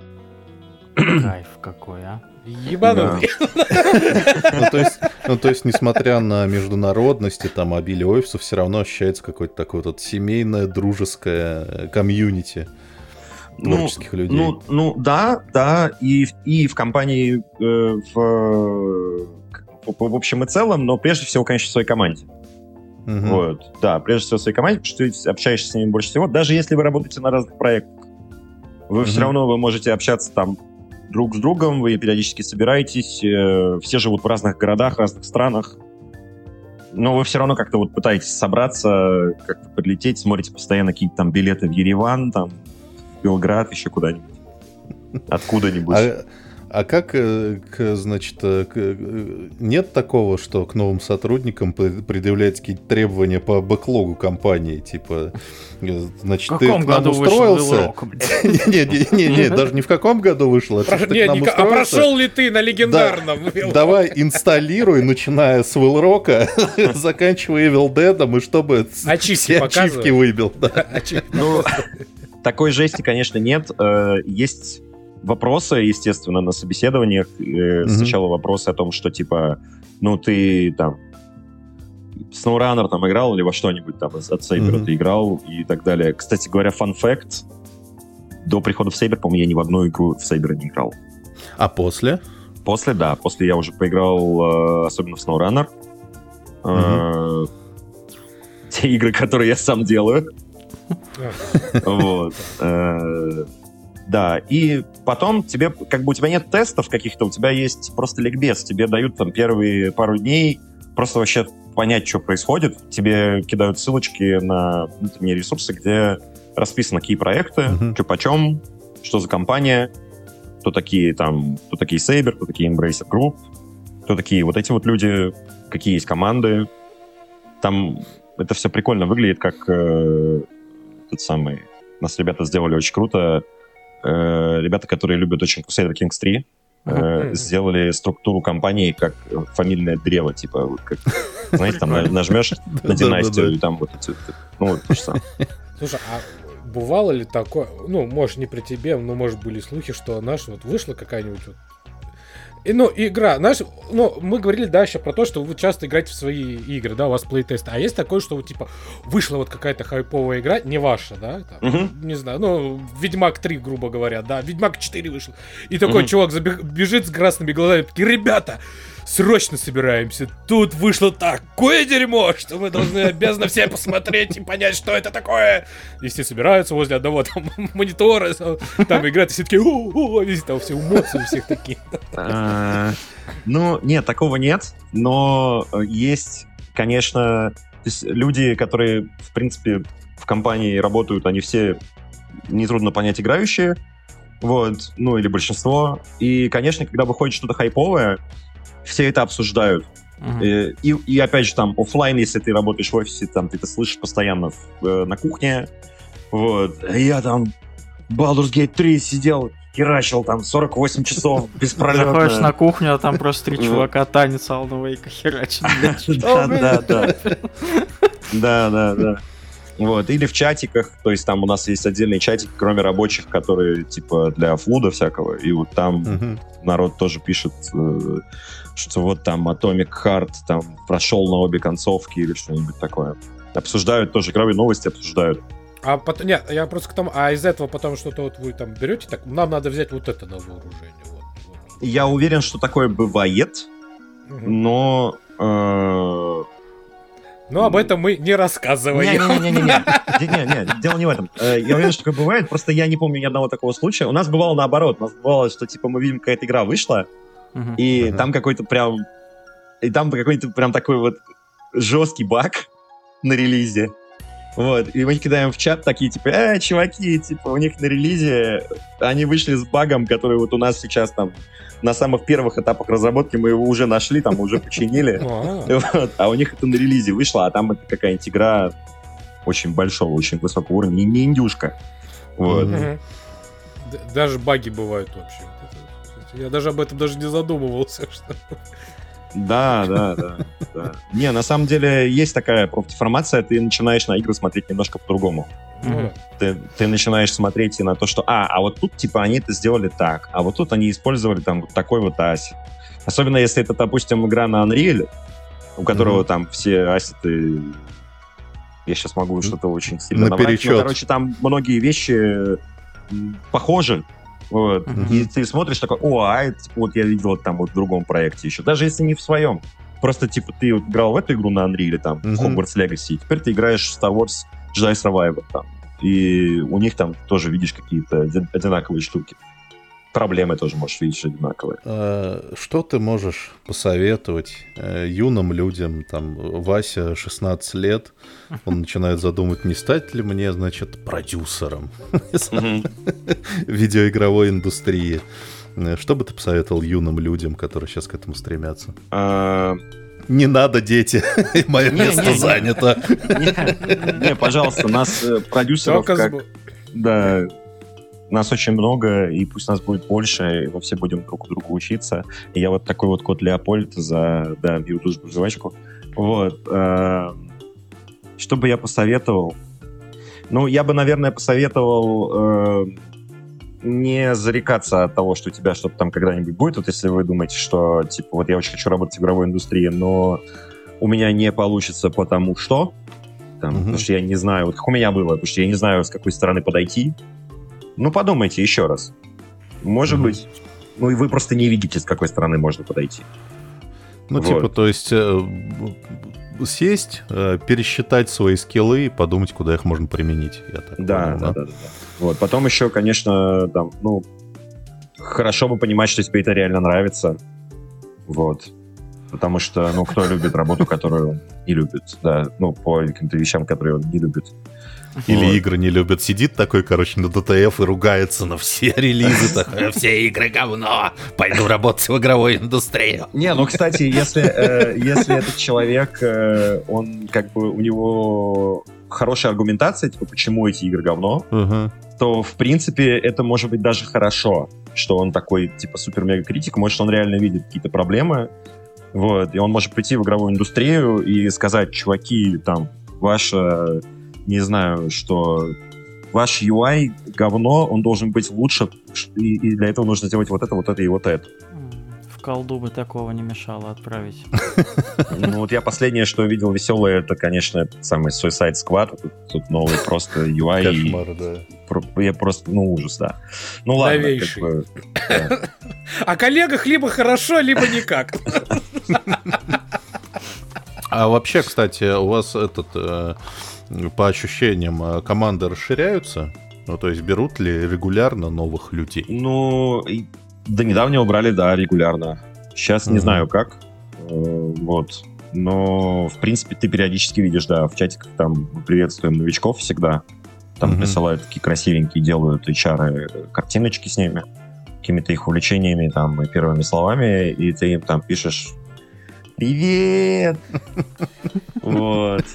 Кайф какой, а? Ебанутый. Ну, то есть, ну, то есть, несмотря на международность и там обилие офисов, все равно ощущается какое-то такое вот семейное, дружеское комьюнити ну, творческих ну, людей. Ну, ну да, да, и, и в компании э, в, общем и целом, но прежде всего, конечно, в своей команде. Угу. Вот, да, прежде всего в своей команде, потому что ты общаешься с ними больше всего, даже если вы работаете на разных проектах. Вы угу. все равно вы можете общаться там друг с другом, вы периодически собираетесь, э, все живут в разных городах, разных странах, но вы все равно как-то вот пытаетесь собраться, как-то подлететь, смотрите постоянно какие-то там билеты в Ереван, там, в Белград, еще куда-нибудь. Откуда-нибудь. А, а как, э, значит, э, э, нет такого, что к новым сотрудникам предъявляются какие-то требования по бэклогу компании, типа, значит, в каком ты к нам году устроился? Не-не-не, даже не в каком году вышел, а А прошел ли ты на легендарном Давай инсталируй, начиная с Вилрока, заканчивая Evil Dead, и чтобы ачивки выбил. Ну, такой жести, конечно, нет. Есть вопросы, естественно, на собеседованиях. Mm-hmm. Сначала вопросы о том, что, типа, ну, ты там SnowRunner там играл или во что-нибудь там от Saber mm-hmm. ты играл и так далее. Кстати говоря, фан факт, до прихода в Saber, по-моему, я ни в одну игру в Saber не играл. А после? После, да. После я уже поиграл, э, особенно в SnowRunner. Mm-hmm. Те игры, которые я сам делаю. Вот. Да, и потом тебе, как бы у тебя нет тестов каких-то, у тебя есть просто ликбез, тебе дают там первые пару дней просто вообще понять, что происходит, тебе кидают ссылочки на внутренние ресурсы, где расписано, какие проекты, Мгм. что почем, что за компания, кто такие там, кто такие Saber, кто такие Embracer Group, кто такие вот эти вот люди, какие есть команды. Там это все прикольно выглядит, как э, тот самый... Нас ребята сделали очень круто. Э, ребята, которые любят очень Crusader Kings 3, э, Мгм. сделали структуру компании как э, фамильное древо, типа, вот как, знаете, там на- нажмешь на династию, и там вот эти, ну, вот то же самое. Слушай, а бывало ли такое, ну, может, не при тебе, но, может, были слухи, что наш вот вышла какая-нибудь вот и, ну, игра, знаешь, ну, мы говорили дальше про то, что вы часто играете в свои игры, да, у вас плейтест. А есть такое, что вот, типа, вышла вот какая-то хайповая игра, не ваша, да, там, Мгм. не знаю, ну, Ведьмак 3, грубо говоря, да, Ведьмак 4 вышел. И такой Мгм. чувак забег- бежит с красными глазами, такие, ребята, срочно собираемся. Тут вышло такое дерьмо, что мы должны обязаны все посмотреть и понять, что это такое. И все собираются возле одного там монитора, там играют, и все такие, «О-о-о», везде там все эмоции у всех такие. А, Ну, нет, такого нет, но э, есть, конечно, люди, которые, в принципе, в компании работают, они все нетрудно понять играющие, вот, ну или большинство. И, конечно, когда выходит что-то хайповое, все это обсуждают. Э, И, и опять же, там, оффлайн, если ты работаешь в офисе, там, ты это слышишь постоянно в- э, на кухне. Вот. Я там Baldur's Gate 3 сидел, херачил там 48 часов беспролетно. Заходишь на кухню, а там просто три Ну. чувака танец Алана Вейка херачат, блядь. Да, да, да. Да, да, да. Вот, или в чатиках, то есть там у нас есть отдельный чатик, кроме рабочих, которые типа для флуда всякого, и вот там Мгм. народ тоже пишет, э, что вот там Atomic Heart там прошел на обе концовки или что-нибудь такое. Обсуждают тоже игровые новости, обсуждают. А потом, нет, я просто к тому, а из этого потом что-то вот вы там берете, так, нам надо взять вот это на вооружение. Вот, вот. Я уверен, что такое бывает, Мгм. но... э, Но об этом мы не рассказываем. Не-не-не-не-не. Не-не-не, дело не в этом. Э, Я уверен, что такое бывает, просто я не помню ни одного такого случая. У нас бывало наоборот. У нас бывало, что типа мы видим, какая-то игра вышла, и там какой-то прям... И там какой-то прям такой вот жесткий баг на релизе. Вот, и мы кидаем в чат такие, типа, э, чуваки, типа, у них на релизе они вышли с багом, который вот у нас сейчас там на самых первых этапах разработки мы его уже нашли, там уже починили. А, А у них это на релизе вышло, а там это какая-нибудь игра очень большого, очень высокого уровня, не, индюшка. Вот. Даже баги бывают вообще. Я даже об этом даже не задумывался. Что... Да, да, да, да. Не, на самом деле есть такая профдеформация, ты начинаешь на игры смотреть немножко по-другому. Ну да. Ты, ты начинаешь смотреть и на то, что, а, а вот тут, типа, они это сделали так, а вот тут они использовали там вот такой вот ассет. Особенно если это, допустим, игра на Unreal, у которого Мгм. там все ассеты... Я сейчас могу что-то очень сильно наврать, но, короче, там многие вещи м, похожи. Вот. Мгм. И ты смотришь такой, о, а это, типа, вот я видел там вот в другом проекте еще. Даже если не в своем. Просто, типа, ты вот играл в эту игру на Unreal, там, в Мгм. Hogwarts Legacy, и теперь ты играешь в Star Wars Jedi Survivor, там. И у них там тоже видишь какие-то оди- одинаковые штуки. Проблемы тоже можешь видеть одинаковые. А, Что ты можешь посоветовать э, юным людям, там, Вася, 16 лет, он начинает задумывать, не стать ли мне, значит, продюсером видеоигровой индустрии. Э, Что бы ты посоветовал юным людям, которые сейчас к этому стремятся? Не надо, дети, мое Не, место не, занято. Не, не, пожалуйста, нас э, продюсеров, Только как, да, нас очень много, и пусть нас будет больше, и мы все будем друг у друга учиться. И я вот такой вот кот Леопольд за, да, мою дружбу жвачку. Вот. э, Что бы я посоветовал? Ну, я бы, наверное, посоветовал э, не зарекаться от того, что у тебя что-то там когда-нибудь будет. Вот если вы думаете, что, типа, вот я очень хочу работать в игровой индустрии, но у меня не получится потому что, там, Мгм. потому что я не знаю, вот как у меня было, потому что я не знаю, с какой стороны подойти. Ну, подумайте еще раз. Может Мгм. быть, ну и вы просто не видите, с какой стороны можно подойти. Ну, Вот. типа, то есть э, сесть, э, пересчитать свои скиллы и подумать, куда их можно применить. Я так Да, понял, да, да, да, да. Вот. Потом еще, конечно, там, ну, хорошо бы понимать, что тебе это реально нравится. Вот. Потому что, ну, кто любит работу, которую он не любит, да, ну, по каким-то вещам, которые он не любит. Или Вот. игры не любят. Сидит такой, короче, на ДТФ и ругается на все релизы. такой, Все игры говно. Пойду работать в игровую индустрию. Не, ну, кстати, если, э, если этот человек, э, он как бы, у него хорошая аргументация, типа, почему эти игры говно, Ага. то, в принципе, это может быть даже хорошо, что он такой, типа, супер-мега-критик, может, он реально видит какие-то проблемы, вот, и он может прийти в игровую индустрию и сказать, чуваки, там, ваша, не знаю, что ваш UI говно, он должен быть лучше, и, и для этого нужно сделать вот это, вот это и вот это. В колду бы такого не мешало отправить. Ну, вот я последнее, что видел веселое, это, конечно, самый Suicide Squad, тут, тут новый просто UI, Кошмар, да. я просто, ну, ужас, да. Ну, ладно. О коллегах либо хорошо, либо никак. А вообще, кстати, у вас этот, э, по ощущениям, э, команды расширяются? Ну, то есть берут ли регулярно новых людей? Ну, до недавнего брали, да, регулярно. Сейчас не Мгм. знаю как. Э, Вот. Но, в принципе, ты периодически видишь, да, в чатиках там приветствуем новичков всегда. Там Мгм. присылают такие красивенькие, делают HR картиночки с ними, какими-то их увлечениями там и первыми словами, и ты им там пишешь «Привет!» Вот.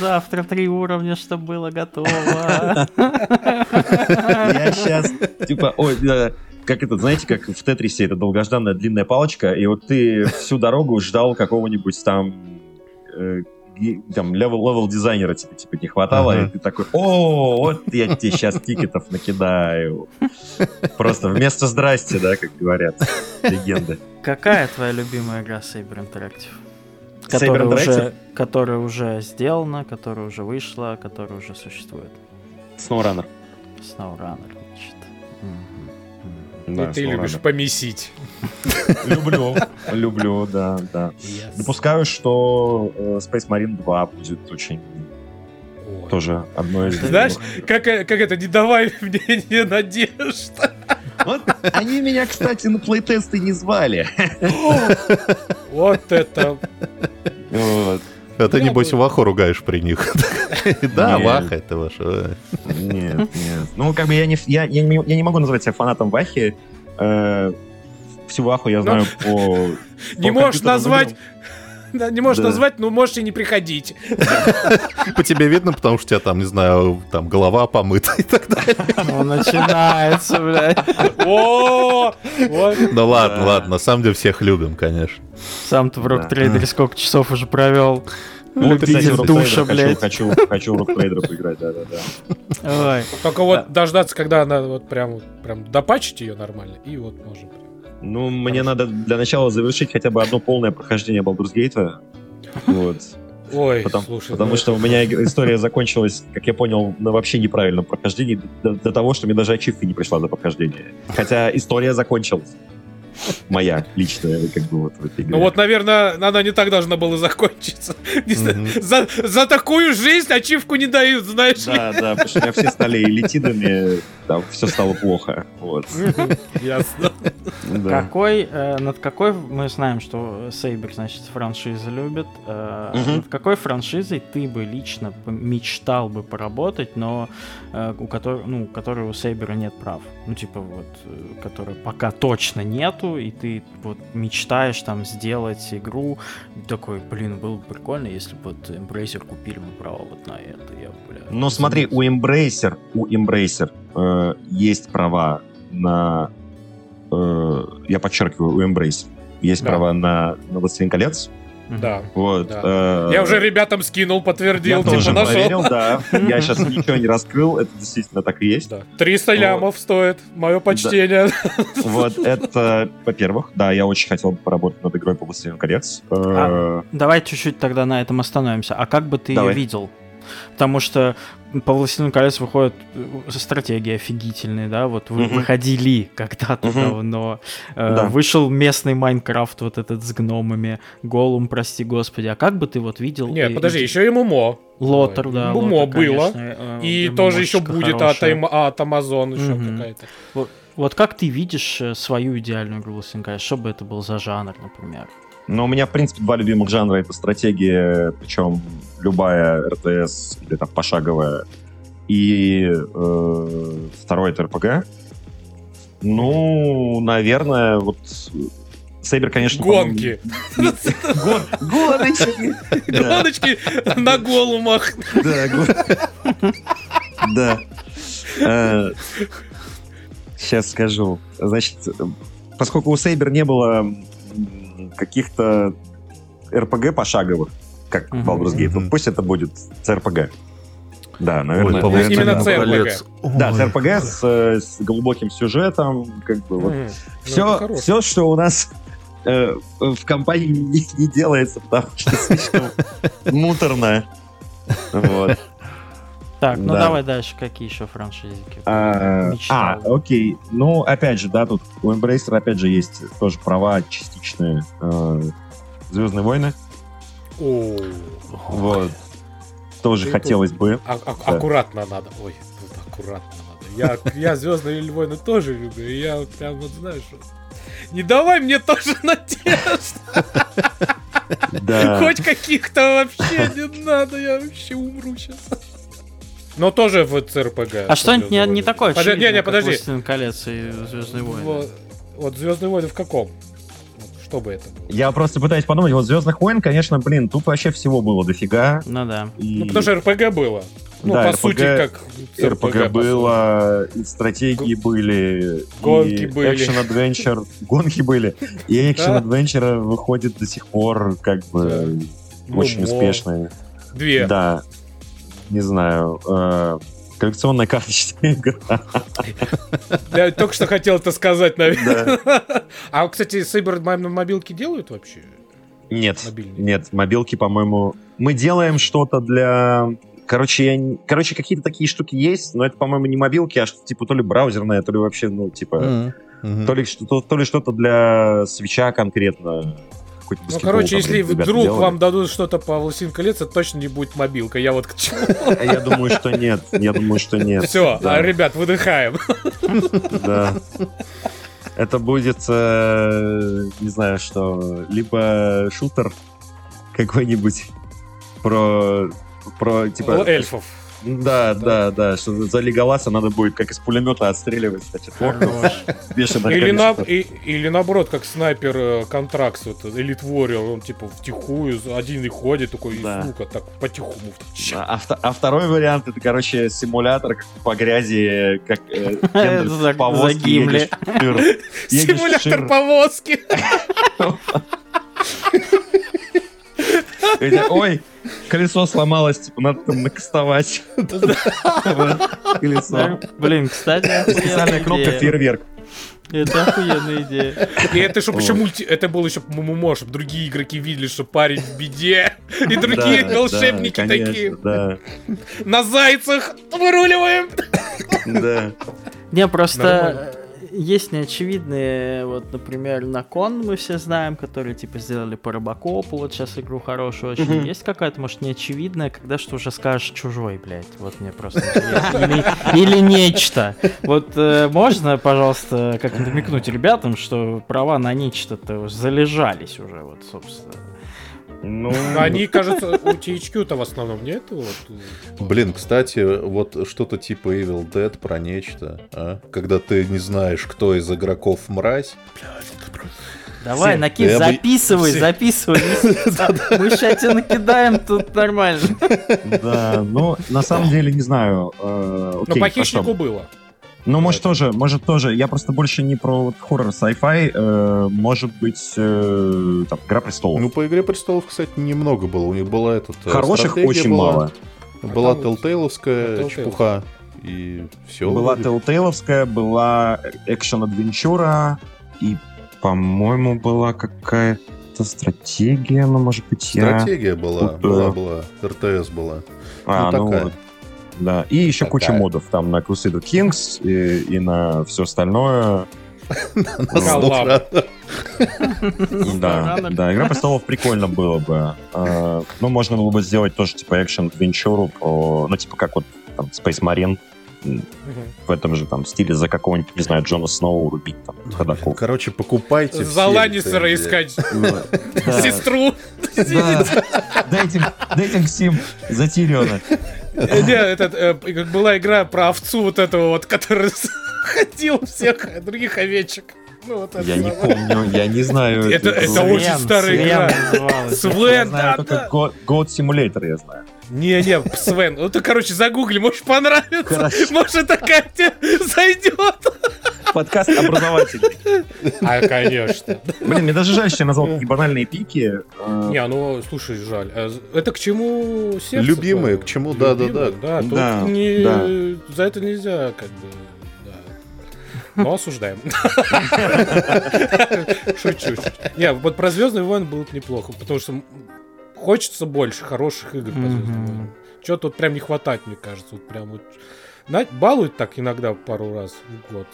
Завтра три уровня, чтобы было готово. Я сейчас, типа, ой, да, как это, знаете, как в Тетрисе, это долгожданная длинная палочка, и вот ты всю дорогу ждал какого-нибудь там э, там level, level дизайнера тебе типа не хватало, Ага. и ты такой, о, вот я тебе сейчас тикетов накидаю. Просто вместо здрасте, да, как говорят легенды. Какая твоя любимая игра Saber Interactive? Saber Которая Interactive? уже, которая уже сделана, которая уже вышла, которая уже существует. SnowRunner. SnowRunner, значит. Мгм. Да, И ты любишь помесить. Люблю, люблю, да, да. Допускаю, что э, Space Marine 2 будет очень Ой. тоже одной из... Знаешь, как, э, как это, не давай мне не надежд. Вот они меня, кстати, на плейтесты не звали. Вот это... Вот. А ты, небось, Ваху ругаешь при них. Да. Ваха это ваша. Нет, нет. Ну, как бы я не, я, я не, я не могу назвать себя фанатом Вахи. Э, всю Ваху я знаю по... Ну, Не можешь назвать... Да, не можешь Да. назвать, но можешь и не приходить. По тебе видно, потому что у тебя там, не знаю, там голова помыта и так далее. Ну, начинается, блядь. О, вот. Ну ладно, Да. ладно, на самом деле всех любим, конечно. Сам-то в Да. Рок-трейдере сколько часов уже провел. Ну, Любитель душа, блядь. Хочу, хочу, хочу Trader поиграть, да-да-да. Только вот дождаться, когда она вот прям, прям допачить ее нормально, и вот можем. Ну, мне надо для начала завершить хотя бы одно полное прохождение Baldur's Gate. Вот. Ой, Потому, слушай. потому ну что у это- меня иг- история закончилась, как я понял, на вообще неправильном прохождении, до, до того, что мне даже ачивка не пришла за прохождение. Хотя история закончилась. Моя личная, как бы вот в этой игре. Ну вот, наверное, она не так должна была закончиться. Мгм. За, за такую жизнь ачивку не дают, знаешь ли. Да, да, потому что у меня все стали элитидами, там все стало плохо. Вот. Ясно. Да. Какой, э, над какой, мы знаем, что Сейбер, значит, франшизы любит. э, Мгм. Над какой франшизой ты бы лично мечтал бы поработать, но э, у которой, ну, у которой у Сейбера нет прав? Ну, типа вот, э, которой пока точно нету, и ты вот мечтаешь там сделать игру, и такой, блин, было бы прикольно, если бы вот Embracer купили бы право вот на это. Я, бля, Но смотри, у Embracer, у Embracer э, есть права на... э, я подчеркиваю, у Embracer есть Да. права на, на «Властелин колец». Да. Вот. Да. э, Я уже ребятам скинул, я подтвердил, тоже типа нашел. проверил, да. Я сейчас ничего не раскрыл, это действительно так и есть. Да. 300 лямов стоит, мое почтение. Вот это, во-первых, да, я очень хотел бы поработать над игрой по «Властелин колец». Э, Давай чуть-чуть тогда на этом остановимся. А как бы ты Давай. ее видел? Потому что по «Властелину колец» выходит э, стратегии офигительные, да, вот вы Мгм. выходили когда-то Мгм. давно. Э, Да. Вышел местный Майнкрафт вот этот с гномами, Голум, прости господи. А как бы ты вот видел... Нет, и- подожди, и- еще и Мумо. Лотер, Ой, да. Мумо Лотер, было. конечно, э, И э, тоже еще будет от, хорошая. Am- от Amazon еще Мгм. какая-то. Вот, вот как ты видишь свою идеальную игру «Властелин колец»? Что бы это был за жанр, например? Но у меня, в принципе, два любимых жанра — это стратегия, причем любая РТС или там пошаговая, и э, второй — это РПГ. Ну, наверное, вот Сейбер, конечно... Гонки. Гон- Гоночки! Гоночки на голумах. Да, да. Сейчас скажу. Значит, э, поскольку у Сейбер не было каких-то РПГ пошаговых, как Мгм. Baldur's Gate, Мгм. пусть это будет CRPG. Да, наверное. Ой, это- «Повелитель Именно колец». Да. CRPG с, э, с глубоким сюжетом, как бы вот. Ну, все, все, что у нас э, в компании не, не делается, потому что слишком муторно. Вот. Так, ну Да. давай дальше, какие еще франшизики? А, а, окей. Ну, опять же, да, тут у Embracer, опять же, есть тоже права частичные. Звездные войны. О, Вот. Тоже Ты хотелось бы. а- а- Да. Аккуратно надо. Ой, тут аккуратно надо. Я, я Звездные войны тоже люблю. И я вот прям вот знаешь. вот, Не давай мне тоже надежд. Да. Хоть каких-то вообще не надо. Я вообще умру сейчас. Но тоже в ЦРПГ. А что-нибудь не, не такое Подожди, не, очевидное, не, подожди. «Властелин колец» и «Звездные войны». Вот, вот Звездные войны в каком? Что бы это было? Я просто пытаюсь подумать, вот Звездных войн, конечно, блин, тут вообще всего было дофига. Ну да. И Ну, потому что РПГ было. Ну, Да, по RPG сути, как РПГ было, и стратегии были, Гонки и были. экшен-адвенчер, гонки были, и Да. экшен-адвенчер выходит до сих пор как бы Ну, очень мо. успешный. Две. Да, не знаю, э, коллекционная карточная игра. Я только что хотел это сказать, наверное. Да. А, кстати, Сейбер на мобилке делают вообще? Нет, Мобильные? нет, мобилки, по-моему, мы делаем что-то для... Короче, я... Короче, какие-то такие штуки есть, но это, по-моему, не мобилки, а что типа то ли браузерное, то ли вообще, ну, типа... Мгм. То ли, что-то, то ли что-то для свеча конкретно. Какой-то Ну, короче, там если вдруг делали. вам дадут что-то по Властелин колец, это точно не будет мобилка. Я вот к чему. А Я думаю, что нет. Я думаю, что нет. Все, Да, ребят, выдыхаем. да. Это будет, э, не знаю, что, либо шутер какой-нибудь про, про типа... Эльфов. Да, да, да, что за Леголаса надо будет как из пулемета отстреливать, бешеное Или, на, и- или наоборот, как снайпер э, контракт, вот, Элит Warrior, он типа втихую, один и ходит, такой, и, Да. сука, так потихому. А, а вто- а второй вариант это, короче, симулятор как по грязи, как э, Кендаль Гимли. едешь Шир. Симулятор Шир. повозки. И Ой, колесо сломалось, типа, надо там накастовать. Колесо. Блин, кстати, Специальная кнопка фейерверк. Это охуенная идея. И это чтобы еще мульти... Это был еще ММО, чтобы другие игроки видели, что парень в беде. И другие Да, волшебники да, конечно, такие. Да, На зайцах выруливаем. да. Не, просто Нормально. Есть неочевидные, вот, например, на кон мы все знаем, которые, типа, сделали по Робокопу, вот сейчас игру хорошую очень. Мгм. Есть какая-то, может, неочевидная, когда что уже скажешь чужой, блядь? Вот мне просто. Или, нечто. Вот э, можно, пожалуйста, как намекнуть ребятам, что права на нечто-то залежались уже, вот, собственно. Ну, они, кажется, у THQ-то в основном нет. Вот. Блин, кстати, вот что-то типа Evil Dead про нечто, а? Когда ты не знаешь, кто из игроков мразь. Давай, Все. накид, Я бы- записывай, все. записывай. Мы сейчас тебя накидаем, тут нормально. да, ну, на самом деле, не знаю. э, Но окей, по хорошо. хищнику было. Ну, может, тоже, может, тоже. Я просто больше не про вот хоррор sci-fi. э, может быть, э, там, Игра престолов. Ну, по Игре Престолов, кстати, немного было. У них была этот... э, Хороших стратегия очень была, мало. Была А Телтейловская чепуха. И все. Была Telltale'овская, была экшен-адвенчура, и, по-моему, была какая-то стратегия, ну, может быть, я... Стратегия была, Тут, была, э, была. РТС была. А, ну, ну, такая. вот. Да, и еще Такая. куча модов там на Crusader Kings и, и на все остальное. Коллаб. Да, да, Игра престолов прикольно было бы. А, Ну, можно было бы сделать тоже, типа, экшен-адвенчуру. Ну, типа, как вот там, Space Marine. в этом же там стиле за какого-нибудь, не знаю, Джона Сноу рубить там ходаков. Короче, покупайте За Ланнистера искать сестру. Да. Дейтинг, дейтинг Сим за Тириона. Э, Не, этот, э, как была игра про овцу вот этого вот, который ходил всех других овечек. Ну, вот это Я не помню, я не знаю. Это- это очень старая игра. Свен, да, да. Goat Simulator, я знаю. Не-не, Свен, ну ты, короче, загугли, может понравится, Хорошо. может такая тебе зайдет. Подкаст образовательный. А, конечно. Блин, мне даже жаль, что я назвал такие банальные пики. Э, Не, ну, слушай, жаль. А Это к чему сердце? Любимые, к чему, да-да-да. Да, тут Да, не... да. За это нельзя, как бы. Но осуждаем. Шучу. Не, вот про Звездный войн было бы неплохо, потому что хочется больше хороших игр по Звездным войнам. Чего тут прям не хватает, мне кажется. Вот прям вот... на- Балуют так иногда пару раз в год.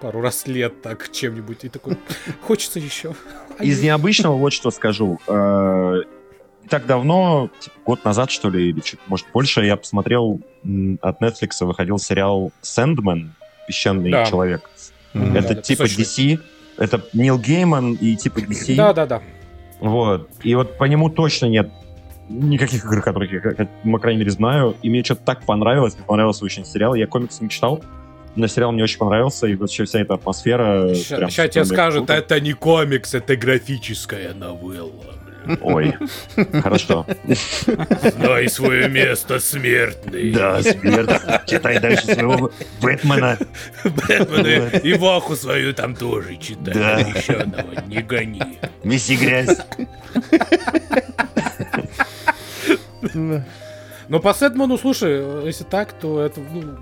Пару раз лет так чем-нибудь. И такой, хочется еще. Из необычного вот что скажу. Э, Не так давно, типа, год назад, что ли, или чуть, может, больше, я посмотрел, от Netflix выходил сериал «Сэндман. Песчаный Да. человек». Мгм. Это да, типа сочный. DC, это Нил Гейман и типа DC. Да-да-да. Вот. И вот по нему точно нет никаких игр, которых я, по крайней мере, знаю. И мне что-то так понравилось, мне понравился очень сериал. Я комикс не читал, но сериал мне очень понравился, и вообще вся эта атмосфера... Сейчас тебе скажут, круто. это не комикс, это графическая новелла. Ой, хорошо. Знай свое место, смертный. Да, смерть. Читай дальше своего Бэтмена. Бэтмен и Ваху свою там тоже читай. Да. Запрещенного не гони. Неси грязь. Но по Сэдману, слушай, если так, то это ну,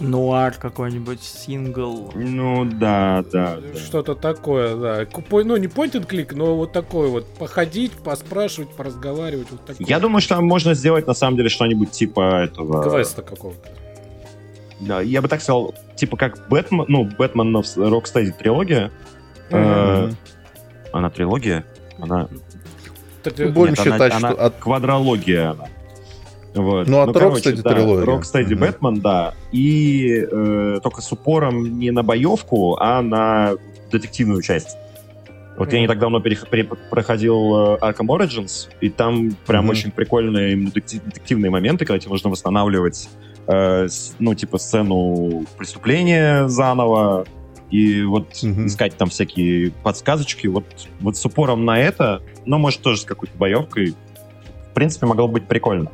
Нуар какой-нибудь, сингл. Ну, да, да, да. что-то такое, да. Ку- Ну, не point and click, но вот такое вот. Походить, поспрашивать, поразговаривать. Вот такое. Я думаю, что там можно сделать, на самом деле, что-нибудь типа этого... Квеста какого-то. Да, я бы так сказал, типа как Бэтмен, ну, Бэтмен в Rocksteady трилогия. Э, Она трилогия? Она... Т- Будем Нет, считать, она что от- Квадрология она. Вот. Ну, от Rocksteady да, трилогия. Rocksteady Мгм. Бэтмен, да. И э, только с упором не на боевку, а на детективную часть. Вот я не так давно перех- пере- проходил э, Arkham Origins, и там прям Мгм. очень прикольные детективные моменты, когда тебе нужно восстанавливать, э, с- ну, типа, сцену преступления заново, и вот Мгм. искать там всякие подсказочки. Вот, вот с упором на это, но, может, тоже с какой-то боевкой, в принципе, могло быть прикольно.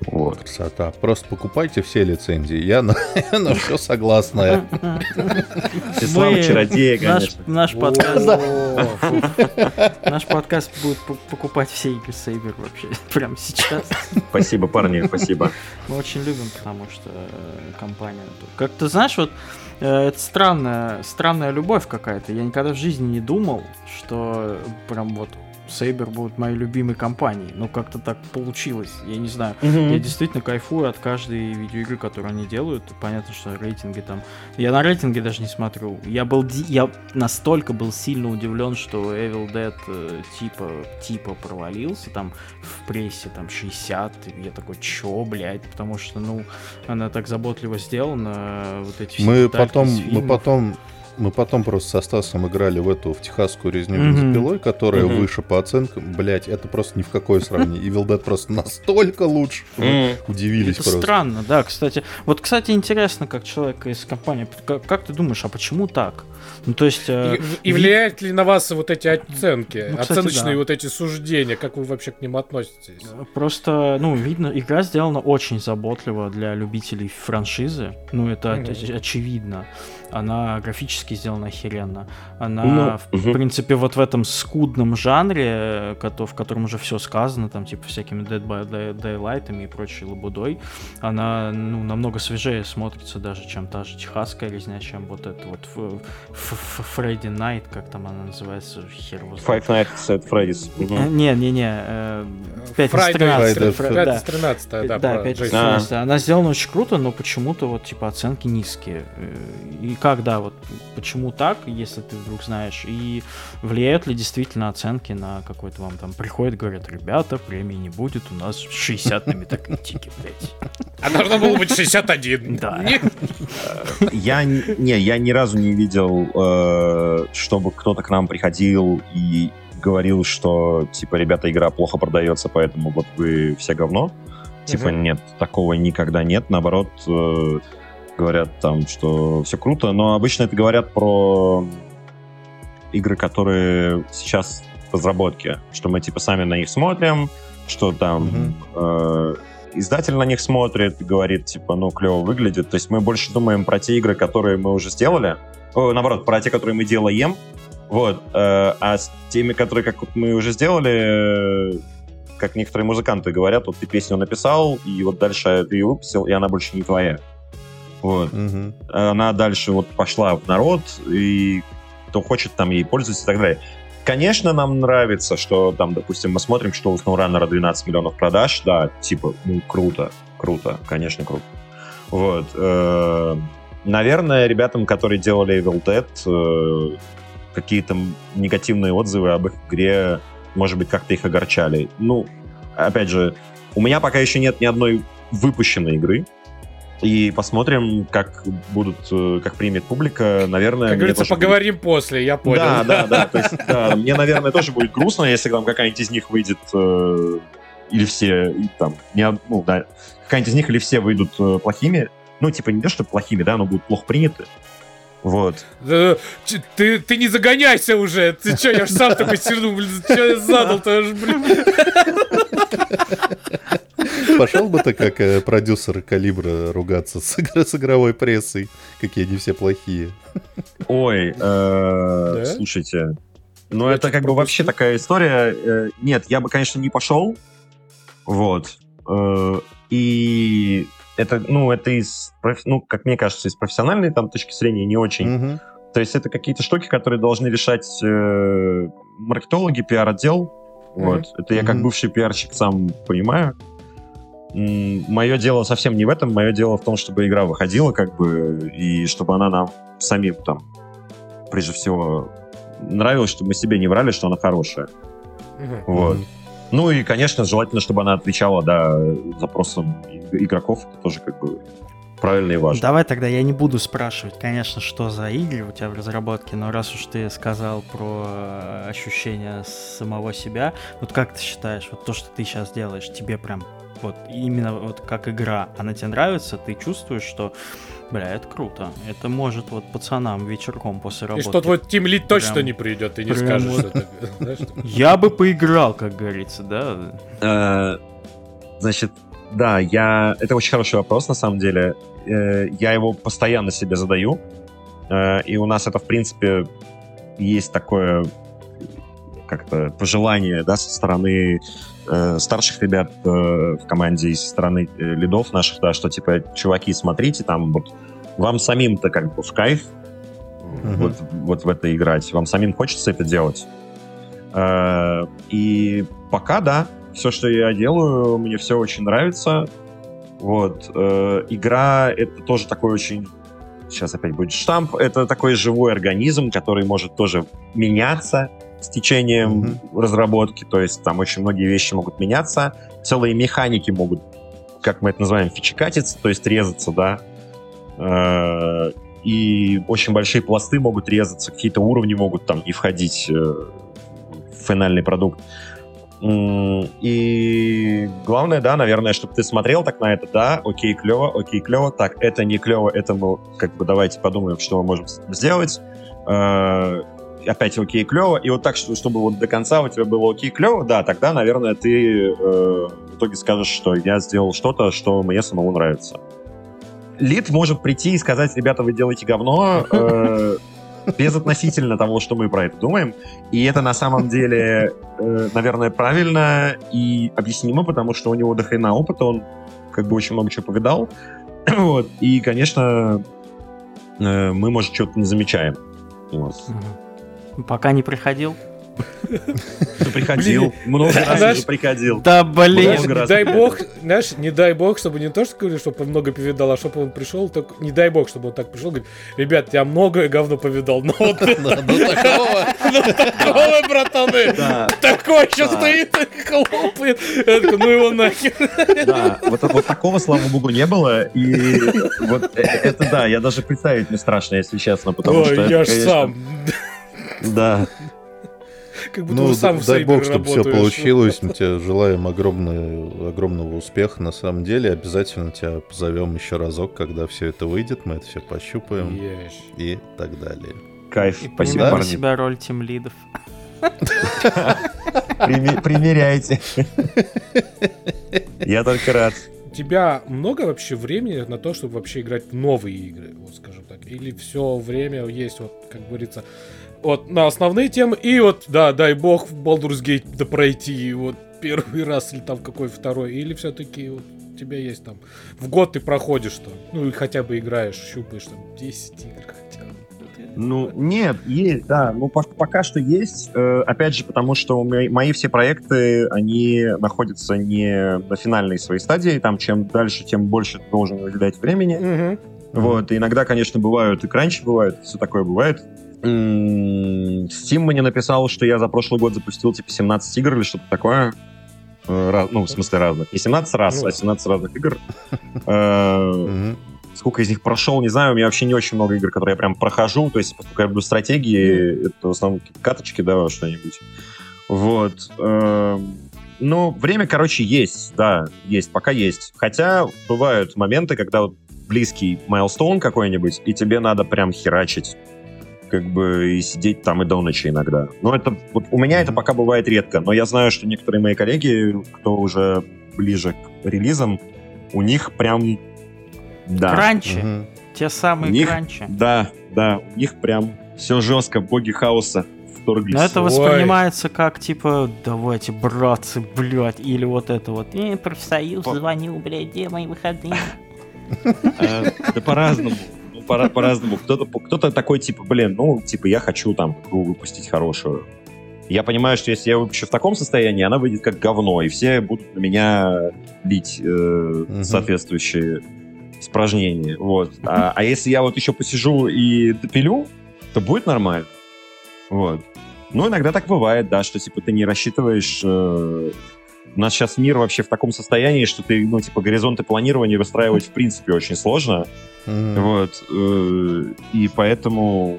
Вот. Красота. Просто покупайте все лицензии. Я на, я на все согласная. Слава Мы- чародея, Наш, конечно. наш подкаст, наш подкаст будет покупать все игры Сейбер вообще прямо сейчас. Спасибо, парни, спасибо. Мы очень любим, потому что э, компания... Как ты знаешь, вот э, это странная, странная любовь какая-то. Я никогда в жизни не думал, что прям вот Сейбер будет моей любимой компанией. Ну, как-то так получилось. Я не знаю. Я действительно кайфую от каждой видеоигры, которую они делают. Понятно, что рейтинги там... Я на рейтинге даже не смотрю. Я был... Я настолько был сильно удивлен, что Evil Dead э, типа, типа провалился там в прессе там 60. И я такой, чё, блядь? Потому что, ну, она так заботливо сделана. Вот эти все Мы потом, мы потом, мы потом просто со Стасом играли в эту в техасскую резню Мгм. бензопилой, которая Мгм. выше по оценкам. Блять, это просто ни в какое сравнение. Evil Dead просто настолько лучше. М. Удивились Это просто. странно, да, кстати. Вот, кстати, интересно, как человек из компании, как, как ты думаешь, а почему так? Ну, то есть... э, И, и влияют ли на вас вот эти оценки, Ну, кстати, оценочные да. вот эти суждения, как вы вообще к ним относитесь? Просто, ну, видно, игра сделана очень заботливо для любителей франшизы. Ну, это оч- очевидно. Она графически сделана охеренно. Она, Ну, в мгм. принципе, вот в этом скудном жанре, э, кото- в котором уже все сказано, там, типа, всякими Dead by Day- Daylight и прочей лабудой, она, ну, намного свежее смотрится даже, чем та же техасская резня, чем вот это вот Фредди Найт, как там она называется, хер его знает. Five Nights at Freddy's. Э. Не-не-не, э, пятница Friday, 13, Friday, фр- Friday. да. Пятница 13 да, Да, она сделана очень круто, но почему-то вот типа оценки низкие. Э, И когда вот почему так, если ты вдруг знаешь, и влияют ли действительно оценки на какой-то вам там приходят, говорят, ребята, премии не будет, у нас 60 на метакритике, блядь. А должно было быть 61. Да. Нет. Я не, я ни разу не видел, э, чтобы кто-то к нам приходил и говорил, что типа, ребята, игра плохо продается, поэтому вот вы все говно. Типа, нет, такого никогда нет. Наоборот, э, говорят там, что все круто, но обычно это говорят про игры, которые сейчас в разработке, что мы типа сами на них смотрим, что там Мгм. э, издатель на них смотрит и говорит, типа, ну, клево выглядит. То есть мы больше думаем про те игры, которые мы уже сделали, О, наоборот, про те, которые мы делаем, вот, э, а с теми, которые как мы уже сделали, э, как некоторые музыканты говорят, вот ты песню написал, и вот дальше ты ее выпустил, и она больше не твоя. Вот Мгм. она дальше вот пошла в народ, и кто хочет там ей пользуется и так далее. Конечно, нам нравится, что там, допустим, мы смотрим, что у SnowRunner 12 миллионов продаж, да, типа, ну, круто, круто, конечно, круто. Вот. э, Наверное, ребятам, которые делали Evil Dead, э, какие-то негативные отзывы об их игре, может быть, как-то их огорчали. Ну, опять же, у меня пока еще нет ни одной выпущенной игры, и посмотрим, как будут, э, как примет публика. Наверное, Как говорится, тоже будет- поговорим после, я понял. Да, да, да. То есть, да, мне, наверное, тоже будет грустно, если там какая-нибудь из них выйдет, э, или все, и там, не, ну, да, какая-нибудь из них или все выйдут э, плохими. Ну, типа, не то, что плохими, да, но будут плохо приняты. Вот. Да, Ты, ты не загоняйся уже. Ты что, я ж сам такой сижу, блин, что я задал-то, блин. Пошел бы ты как э, продюсер Калибра ругаться с, с игровой прессой, какие они все плохие. Ой, э, слушайте, ну это как бы вообще такая история. Э, Нет, я бы, конечно, не пошел. Вот. Э, И это, ну, это из, ну, как мне кажется, из профессиональной там точки зрения не очень. Мгм. То есть это какие-то штуки, которые должны решать э, маркетологи, пиар-отдел. Вот. Это я как бывший пиарщик сам понимаю. Мое дело совсем не в этом. Мое дело в том, чтобы игра выходила, как бы, и чтобы она нам самим там, прежде всего, нравилась, чтобы мы себе не врали, что она хорошая. Мгм. Вот. Ну и, конечно, желательно, чтобы она отвечала, да, запросам игроков. Это тоже как бы правильно и важно. Давай тогда я не буду спрашивать, конечно, что за игры у тебя в разработке, но раз уж ты сказал про э, ощущения самого себя, вот как ты считаешь, вот то, что ты сейчас делаешь, тебе прям вот именно вот как игра, она тебе нравится, ты чувствуешь, что бля, это круто, это может вот пацанам вечерком после И работы. что твой тимлит точно Прям- не придет, ты не прям скажешь, вот. это... Я бы поиграл, как говорится, да? Э, Значит, да, я... Это очень хороший вопрос, на самом деле. Э, Я его постоянно себе задаю. Э, И у нас это, в принципе, есть такое как-то пожелание, да, со стороны э, старших ребят э, в команде и со стороны э, лидов наших, да, что, типа, чуваки, смотрите, там, вот, вам самим-то как бы в кайф Мгм. вот, вот в это играть, вам самим хочется это делать. Э, И пока, да, все, что я делаю, мне все очень нравится. Вот. э, Игра — это тоже такой очень... Сейчас опять будет штамп. Это такой живой организм, который может тоже меняться с течением разработки. То есть там очень многие вещи могут меняться. Целые механики могут, как мы это называем, фичекатиться, то есть резаться, да. Э, И очень большие пласты могут резаться, какие-то уровни могут там не входить э, в финальный продукт. И главное, да, наверное, чтобы ты смотрел так на это, да, окей, клево, окей, клево, так, это не клево, это мы, как бы, давайте подумаем, что мы можем сделать. Опять окей, клево, и вот так, что- чтобы вот до конца у тебя было окей, клево, да, тогда, наверное, ты э, в итоге скажешь, что я сделал что-то, что мне самому нравится. Лид может прийти и сказать, ребята, вы делаете говно, э, безотносительно того, что мы про это думаем. И это на самом деле, э, наверное, правильно и объяснимо, потому что у него до хрена опыта, он как бы очень много чего повидал. Вот. И, конечно, э, мы, может, что-то не замечаем. Вот. Мгм. Пока не приходил? Ты приходил, много раз приходил. Да блин. Дай бог, знаешь, не дай бог, чтобы не то, что говорю, чтобы он много повидал, а чтобы он пришел, так не дай бог, чтобы он так пришел, говорит, ребят, я многое говно повидал, но вот Ну, ну, такого. ну, такое, братаны, такой Да. стоит и хлопает. Ну его нахер. да, вот, вот такого, слава богу, не было, и вот э- это да, я даже представить не страшно, если честно, потому Ой, что... это, я ж сам. Да, Как будто Ну, вы сам дай бог, чтобы все получилось. Мы тебе желаем огромного, огромного успеха. На самом деле, обязательно тебя позовем еще разок, когда все это выйдет. Мы это все пощупаем Ешь. и так далее. кайф, И спасибо, на парни. себя роль тим лидов. Примеряйте. Я только рад. У тебя много вообще времени на то, чтобы вообще играть в новые игры, вот скажем так? Или все время есть, вот, как говорится, вот на основные темы, и вот, да, дай бог, в Baldur's Gate да пройти, вот, первый раз, или там какой второй, или все-таки вот, у тебя есть там, в год ты проходишь там, ну и хотя бы играешь, щупаешь там 10 игр хотя бы. Ну, нет, есть, да. Ну, пок- пока что есть. Э, опять же, потому что меня- мои все проекты, они находятся не на финальной своей стадии. Там чем дальше, тем больше ты должен уделять времени. Мгм. Вот, и иногда, конечно, бывают и кранчи бывают, все такое бывает. Steam мне написал, что я за прошлый год запустил типа 17 игр или что-то такое. Э, раз- ну, в смысле разных. Не 17 раз, Ну. а 17 разных игр. Э. Сколько из них прошел, не знаю. У меня вообще не очень много игр, которые я прям прохожу. То есть, поскольку я люблю стратегии, это в основном каточки, да, что-нибудь. Вот. Эм, Ну, время, короче, есть, да, есть, пока есть. Хотя бывают моменты, когда вот близкий майлстоун какой-нибудь, и тебе надо прям херачить как бы и сидеть там и до ночи иногда. Но это вот у меня это пока бывает редко, но я знаю, что некоторые мои коллеги, кто уже ближе к релизам, у них прям да, Кранчи. Мгм. Те самые У них- кранчи. да, да, у них прям все жестко, боги хаоса вторглись. Но это Ой. воспринимается как типа, давайте, братцы, блядь, или вот это вот. Э, профсоюз По- звонил, блядь, где мои выходные? А, Да по-разному. Пора- По-разному. Кто-то такой, типа, блин, ну, типа, я хочу там игру выпустить хорошую. Я понимаю, что если я выпущу в таком состоянии, она выйдет как говно, и все будут на меня лить э, соответствующие испражнения. Вот. А, а если я вот еще посижу и допилю, то будет нормально. Вот. Ну, иногда так бывает, да, что, типа, ты не рассчитываешь... э, у нас сейчас мир вообще в таком состоянии, что ты, ну, типа, горизонты планирования выстраивать в принципе очень сложно. Мгм. Вот. э, И поэтому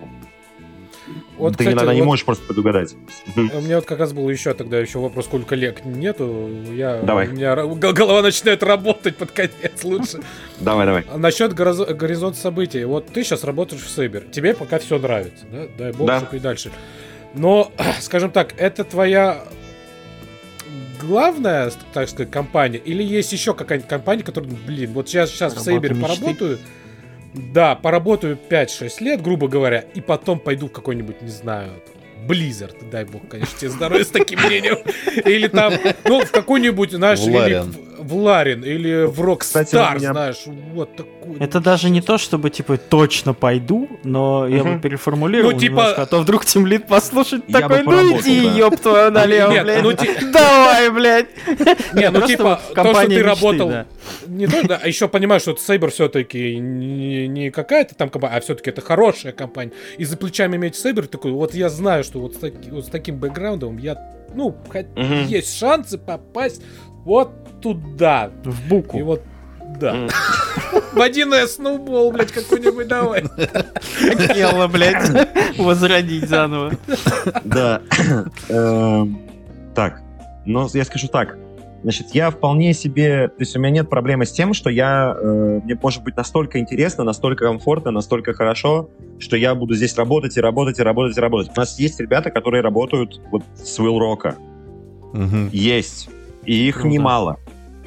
Вот, ты кстати, иногда не вот- можешь просто предугадать. Мгм. У меня вот как раз был еще тогда еще вопрос, сколько лет нету. Я, Давай. У меня голова начинает работать под конец лучше. Давай, давай. А насчет горизо- горизонта событий. Вот ты сейчас работаешь в Сейбер. Тебе пока все нравится, да? Дай бог, Да. чтоб и дальше. Но, скажем так, это твоя главная, так сказать, компания? Или есть еще какая-нибудь компания, которая, блин, вот сейчас, сейчас в Сейбере мечты. Да, поработаю 5-6 лет, грубо говоря, и потом пойду в какой-нибудь, не знаю, Blizzard, дай бог, конечно, тебе здоровья с таким мнением. Или там, ну, в какой-нибудь, знаешь, В или Ларин. В- в Ларин, или в Кстати, у Rockstar, меня- знаешь, вот такой. Это даже не то, чтобы, типа, точно пойду, но я бы переформулировал Ну, типа- немножко, а то вдруг Тимлит послушает Я такой, ну иди, да. ёб твою налево, Нет, блядь. ну, ти- Давай, блядь. Не, ну типа, то, что ты работал, не то, да, а еще понимаешь, что Сейбер все-таки не, какая-то там компания, а все-таки это хорошая компания. И за плечами иметь Сейбер такой, вот я знаю, что вот с, таким бэкграундом я, ну, есть шансы попасть вот туда. В И буку. вот, да. В 1С сноубол, блядь, какой-нибудь давай. Хотела, блядь, возродить заново. Да. Эм, Так, но я скажу так. Значит, я вполне себе... То есть у меня нет проблемы с тем, что я... э, Мне может быть настолько интересно, настолько комфортно, настолько хорошо, что я буду здесь работать и работать и работать и работать. У нас есть ребята, которые работают вот с Will Rock. Мгм. Есть. И их Круто. немало.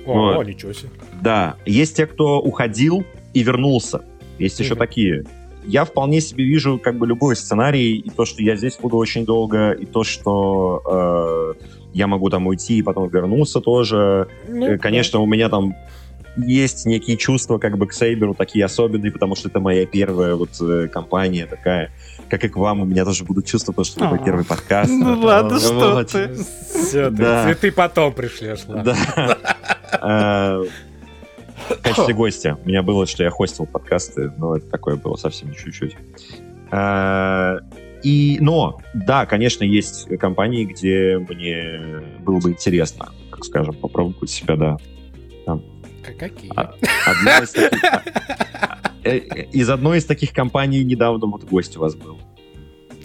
О, Вот. ничего себе. Да, есть те, кто уходил и вернулся. Есть еще Мгм. такие. Я вполне себе вижу как бы любой сценарий, и то, что я здесь буду очень долго, и то, что э, я могу там уйти и потом вернуться тоже. Ну, Э, Конечно, у меня там есть некие чувства как бы к Сейберу, такие особенные, потому что это моя первая вот э, компания такая. Как и к вам, у меня тоже будут чувства, потому что это мой А. первый подкаст. Ну ладно, что ты. Все, Да. цветы потом пришлешь. Да. А, В качестве гостя. У меня было, что я хостил подкасты, но это такое было совсем чуть-чуть. А, И, но, да, конечно, есть компании, где мне было бы интересно, так скажем, попробовать себя, да. К- Какие? А- Одна из таких- э, э, Из одной из таких компаний недавно вот гость у вас был.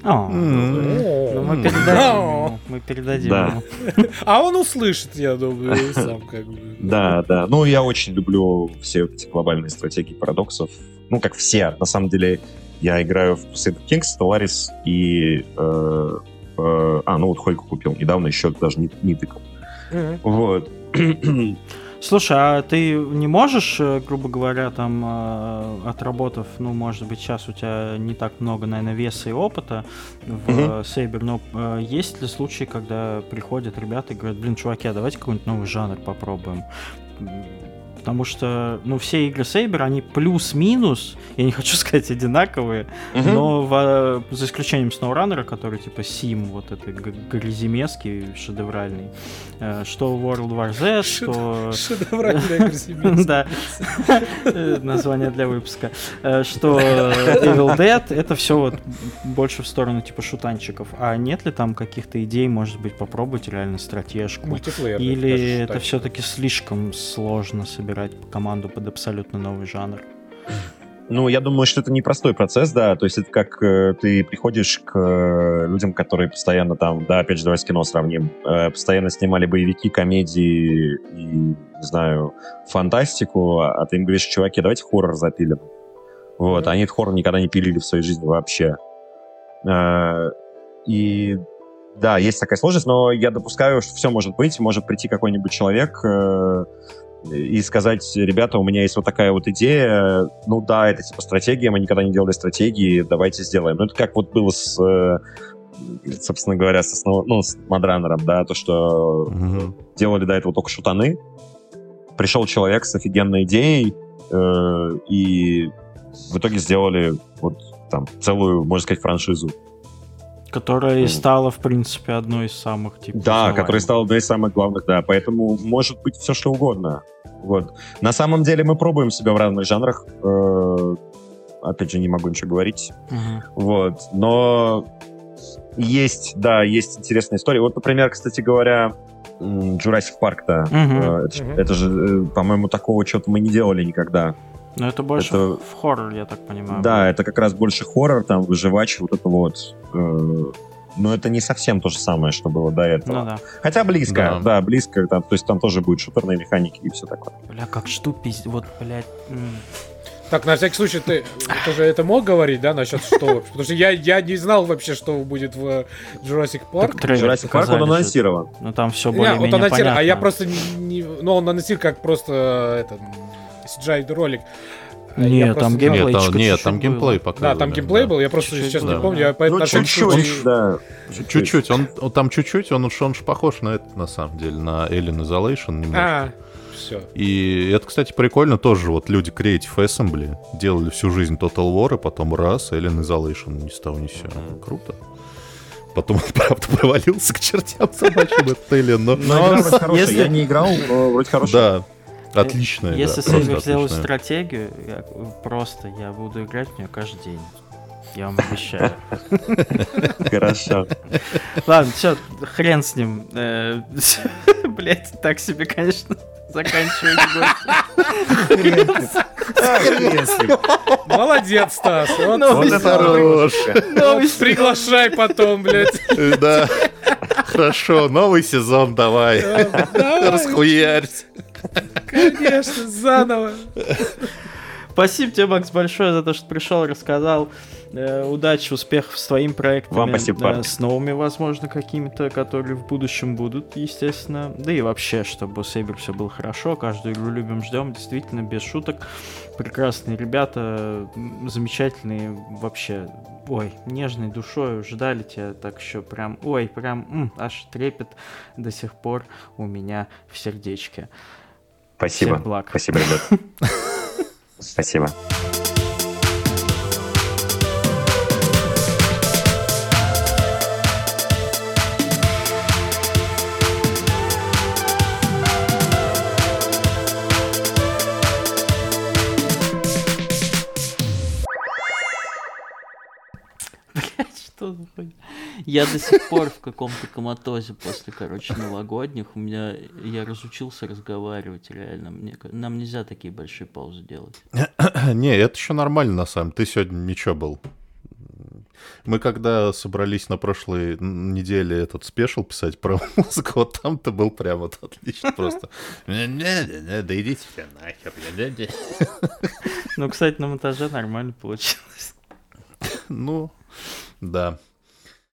О, М. Ну, мы передадим ему, мы передадим Да. ему. А он услышит, я думаю, сам как бы. Да, да. Ну, я очень люблю все вот эти глобальные стратегии парадоксов. Ну, как все. На самом деле, я играю в Crusader Kings, Stellaris и... э, э, а, ну вот Хойку купил. Недавно еще даже не, не тыкал. Мгм. Вот. Слушай, а ты не можешь, э, грубо говоря, там, э, отработав, ну, может быть, сейчас у тебя не так много, наверное, веса и опыта в э, Сейбер, но э, есть ли случаи, когда приходят ребята и говорят, блин, чуваки, а давайте какой-нибудь новый жанр попробуем? Потому что, ну, все игры Сейбер, они плюс-минус, я не хочу сказать одинаковые, но во- за исключением SnowRunner, который типа Сим, вот это г- гряземеский шедевральный, э, что World War Z, что... Шедевральная. Да, название для выпуска. Э, Что Evil Dead, это все вот больше в сторону типа шутанчиков. А нет ли там каких-то идей, может быть, попробовать реально стратежку? Или это все-таки слишком сложно собирать команду под абсолютно новый жанр? Ну, я думаю, что это непростой процесс, да. То есть это как э, ты приходишь к э, людям, которые постоянно там, да, опять же, давай с кино сравним, э, постоянно снимали боевики, комедии и, не знаю, фантастику, а ты им говоришь, чуваки, давайте хоррор запилим. Вот, Мгм. они этот хоррор никогда не пилили в своей жизни вообще. Э, И да, есть такая сложность, но я допускаю, что все может быть. Может прийти какой-нибудь человек э, и сказать, ребята, у меня есть вот такая вот идея. Ну да, это типа стратегия, мы никогда не делали стратегии, давайте сделаем. Ну это как вот было с, э, собственно говоря, с, основ- ну, с Мадранером, да, то, что Мгм. делали до этого только шутаны. Пришел человек с офигенной идеей, э, и в итоге сделали вот там целую, можно сказать, франшизу. Которая и стала, в принципе, одной из самых типа. Да, узнаваемых. который стал одной из самых главных, да. Поэтому может быть все что угодно. Вот. На самом деле мы пробуем себя в разных жанрах. Э, Опять же, не могу ничего говорить. Вот. Но есть, да, есть интересная история. Вот, например, кстати говоря, Jurassic Park-то. Мгм. э, это, же, э, по-моему, такого что-то мы не делали никогда. Но это больше Это- в хоррор, я так понимаю. Да, это как раз больше хоррор, там, выживач, вот это вот. э, Но это не совсем то же самое, что было до этого. Ну да. Хотя близко, Да. да, близко. Там, то есть там тоже будет шутерные механики и все такое. Бля, как жду пиздец. Вот, блядь. Так, на всякий случай, ты, ты же это мог говорить, да, насчет что? Потому что я, я не знал вообще, что будет в Jurassic Park. Так Jurassic Park, он анонсирован. Ну там все Не, более-менее понятно. а я просто не, ну он анонсировал как просто э, это CGI ролик. А я Не, просто там геймплей. Нет, там, нет, там геймплей показывали. Да, там геймплей да. был, я просто Чуть-чуть, сейчас не да. помню, я поэтому Ну, чуть-чуть, да. Чуть-чуть, он, он там чуть-чуть, он уж он ж похож на это, на самом деле, на Alien Isolation немножко. А, все. И это, кстати, прикольно тоже. Вот люди Creative Assembly делали всю жизнь Total War, и потом раз, Alien Isolation ни с того ни с сего. Круто. Потом он, правда, провалился к чертям собачьим, этот Alien, но... Но хорошая. если- Я не играл, но вроде хорошая. Да, отличная игра, Если Сейвер отличная. стратегию, я, просто я буду играть в нее каждый день. Я вам обещаю. Хорошо. Ладно, все, хрен с ним. Блять, так себе, конечно, заканчивать Молодец, Стас. Вот, Ну, Вот это хорош. вот приглашай потом, блядь. Э, Да. Хорошо, новый сезон давай. Давай, Расхуярься. Конечно, заново. Спасибо тебе, Макс, большое за то, что пришел, рассказал. Э, удачи, успехов с твоим проектом. Вам спасибо, парни. С новыми, возможно, какими-то, которые в будущем будут, естественно. Да и вообще, чтобы у Сейбер все было хорошо. Каждую игру любим, ждем. Действительно, без шуток. Прекрасные ребята, замечательные вообще. Ой, нежной душой ждали тебя так еще прям, ой, прям м, аж трепет до сих пор у меня в сердечке. Спасибо. Всех благ. Спасибо, ребят. Спасибо. Блядь, что за хуйня? Я до сих пор в каком-то коматозе после, короче, новогодних. У меня я разучился разговаривать, реально. Мне, нам нельзя такие большие паузы делать. Не, это еще нормально, на самом деле. Ты сегодня ничего был. Мы когда собрались на прошлой неделе этот спешл писать про музыку, вот там ты был прям вот отлично просто. «Не-не-не, Да идите все нахер. не-не-не». Ну, кстати, на монтаже нормально получилось. Ну, да.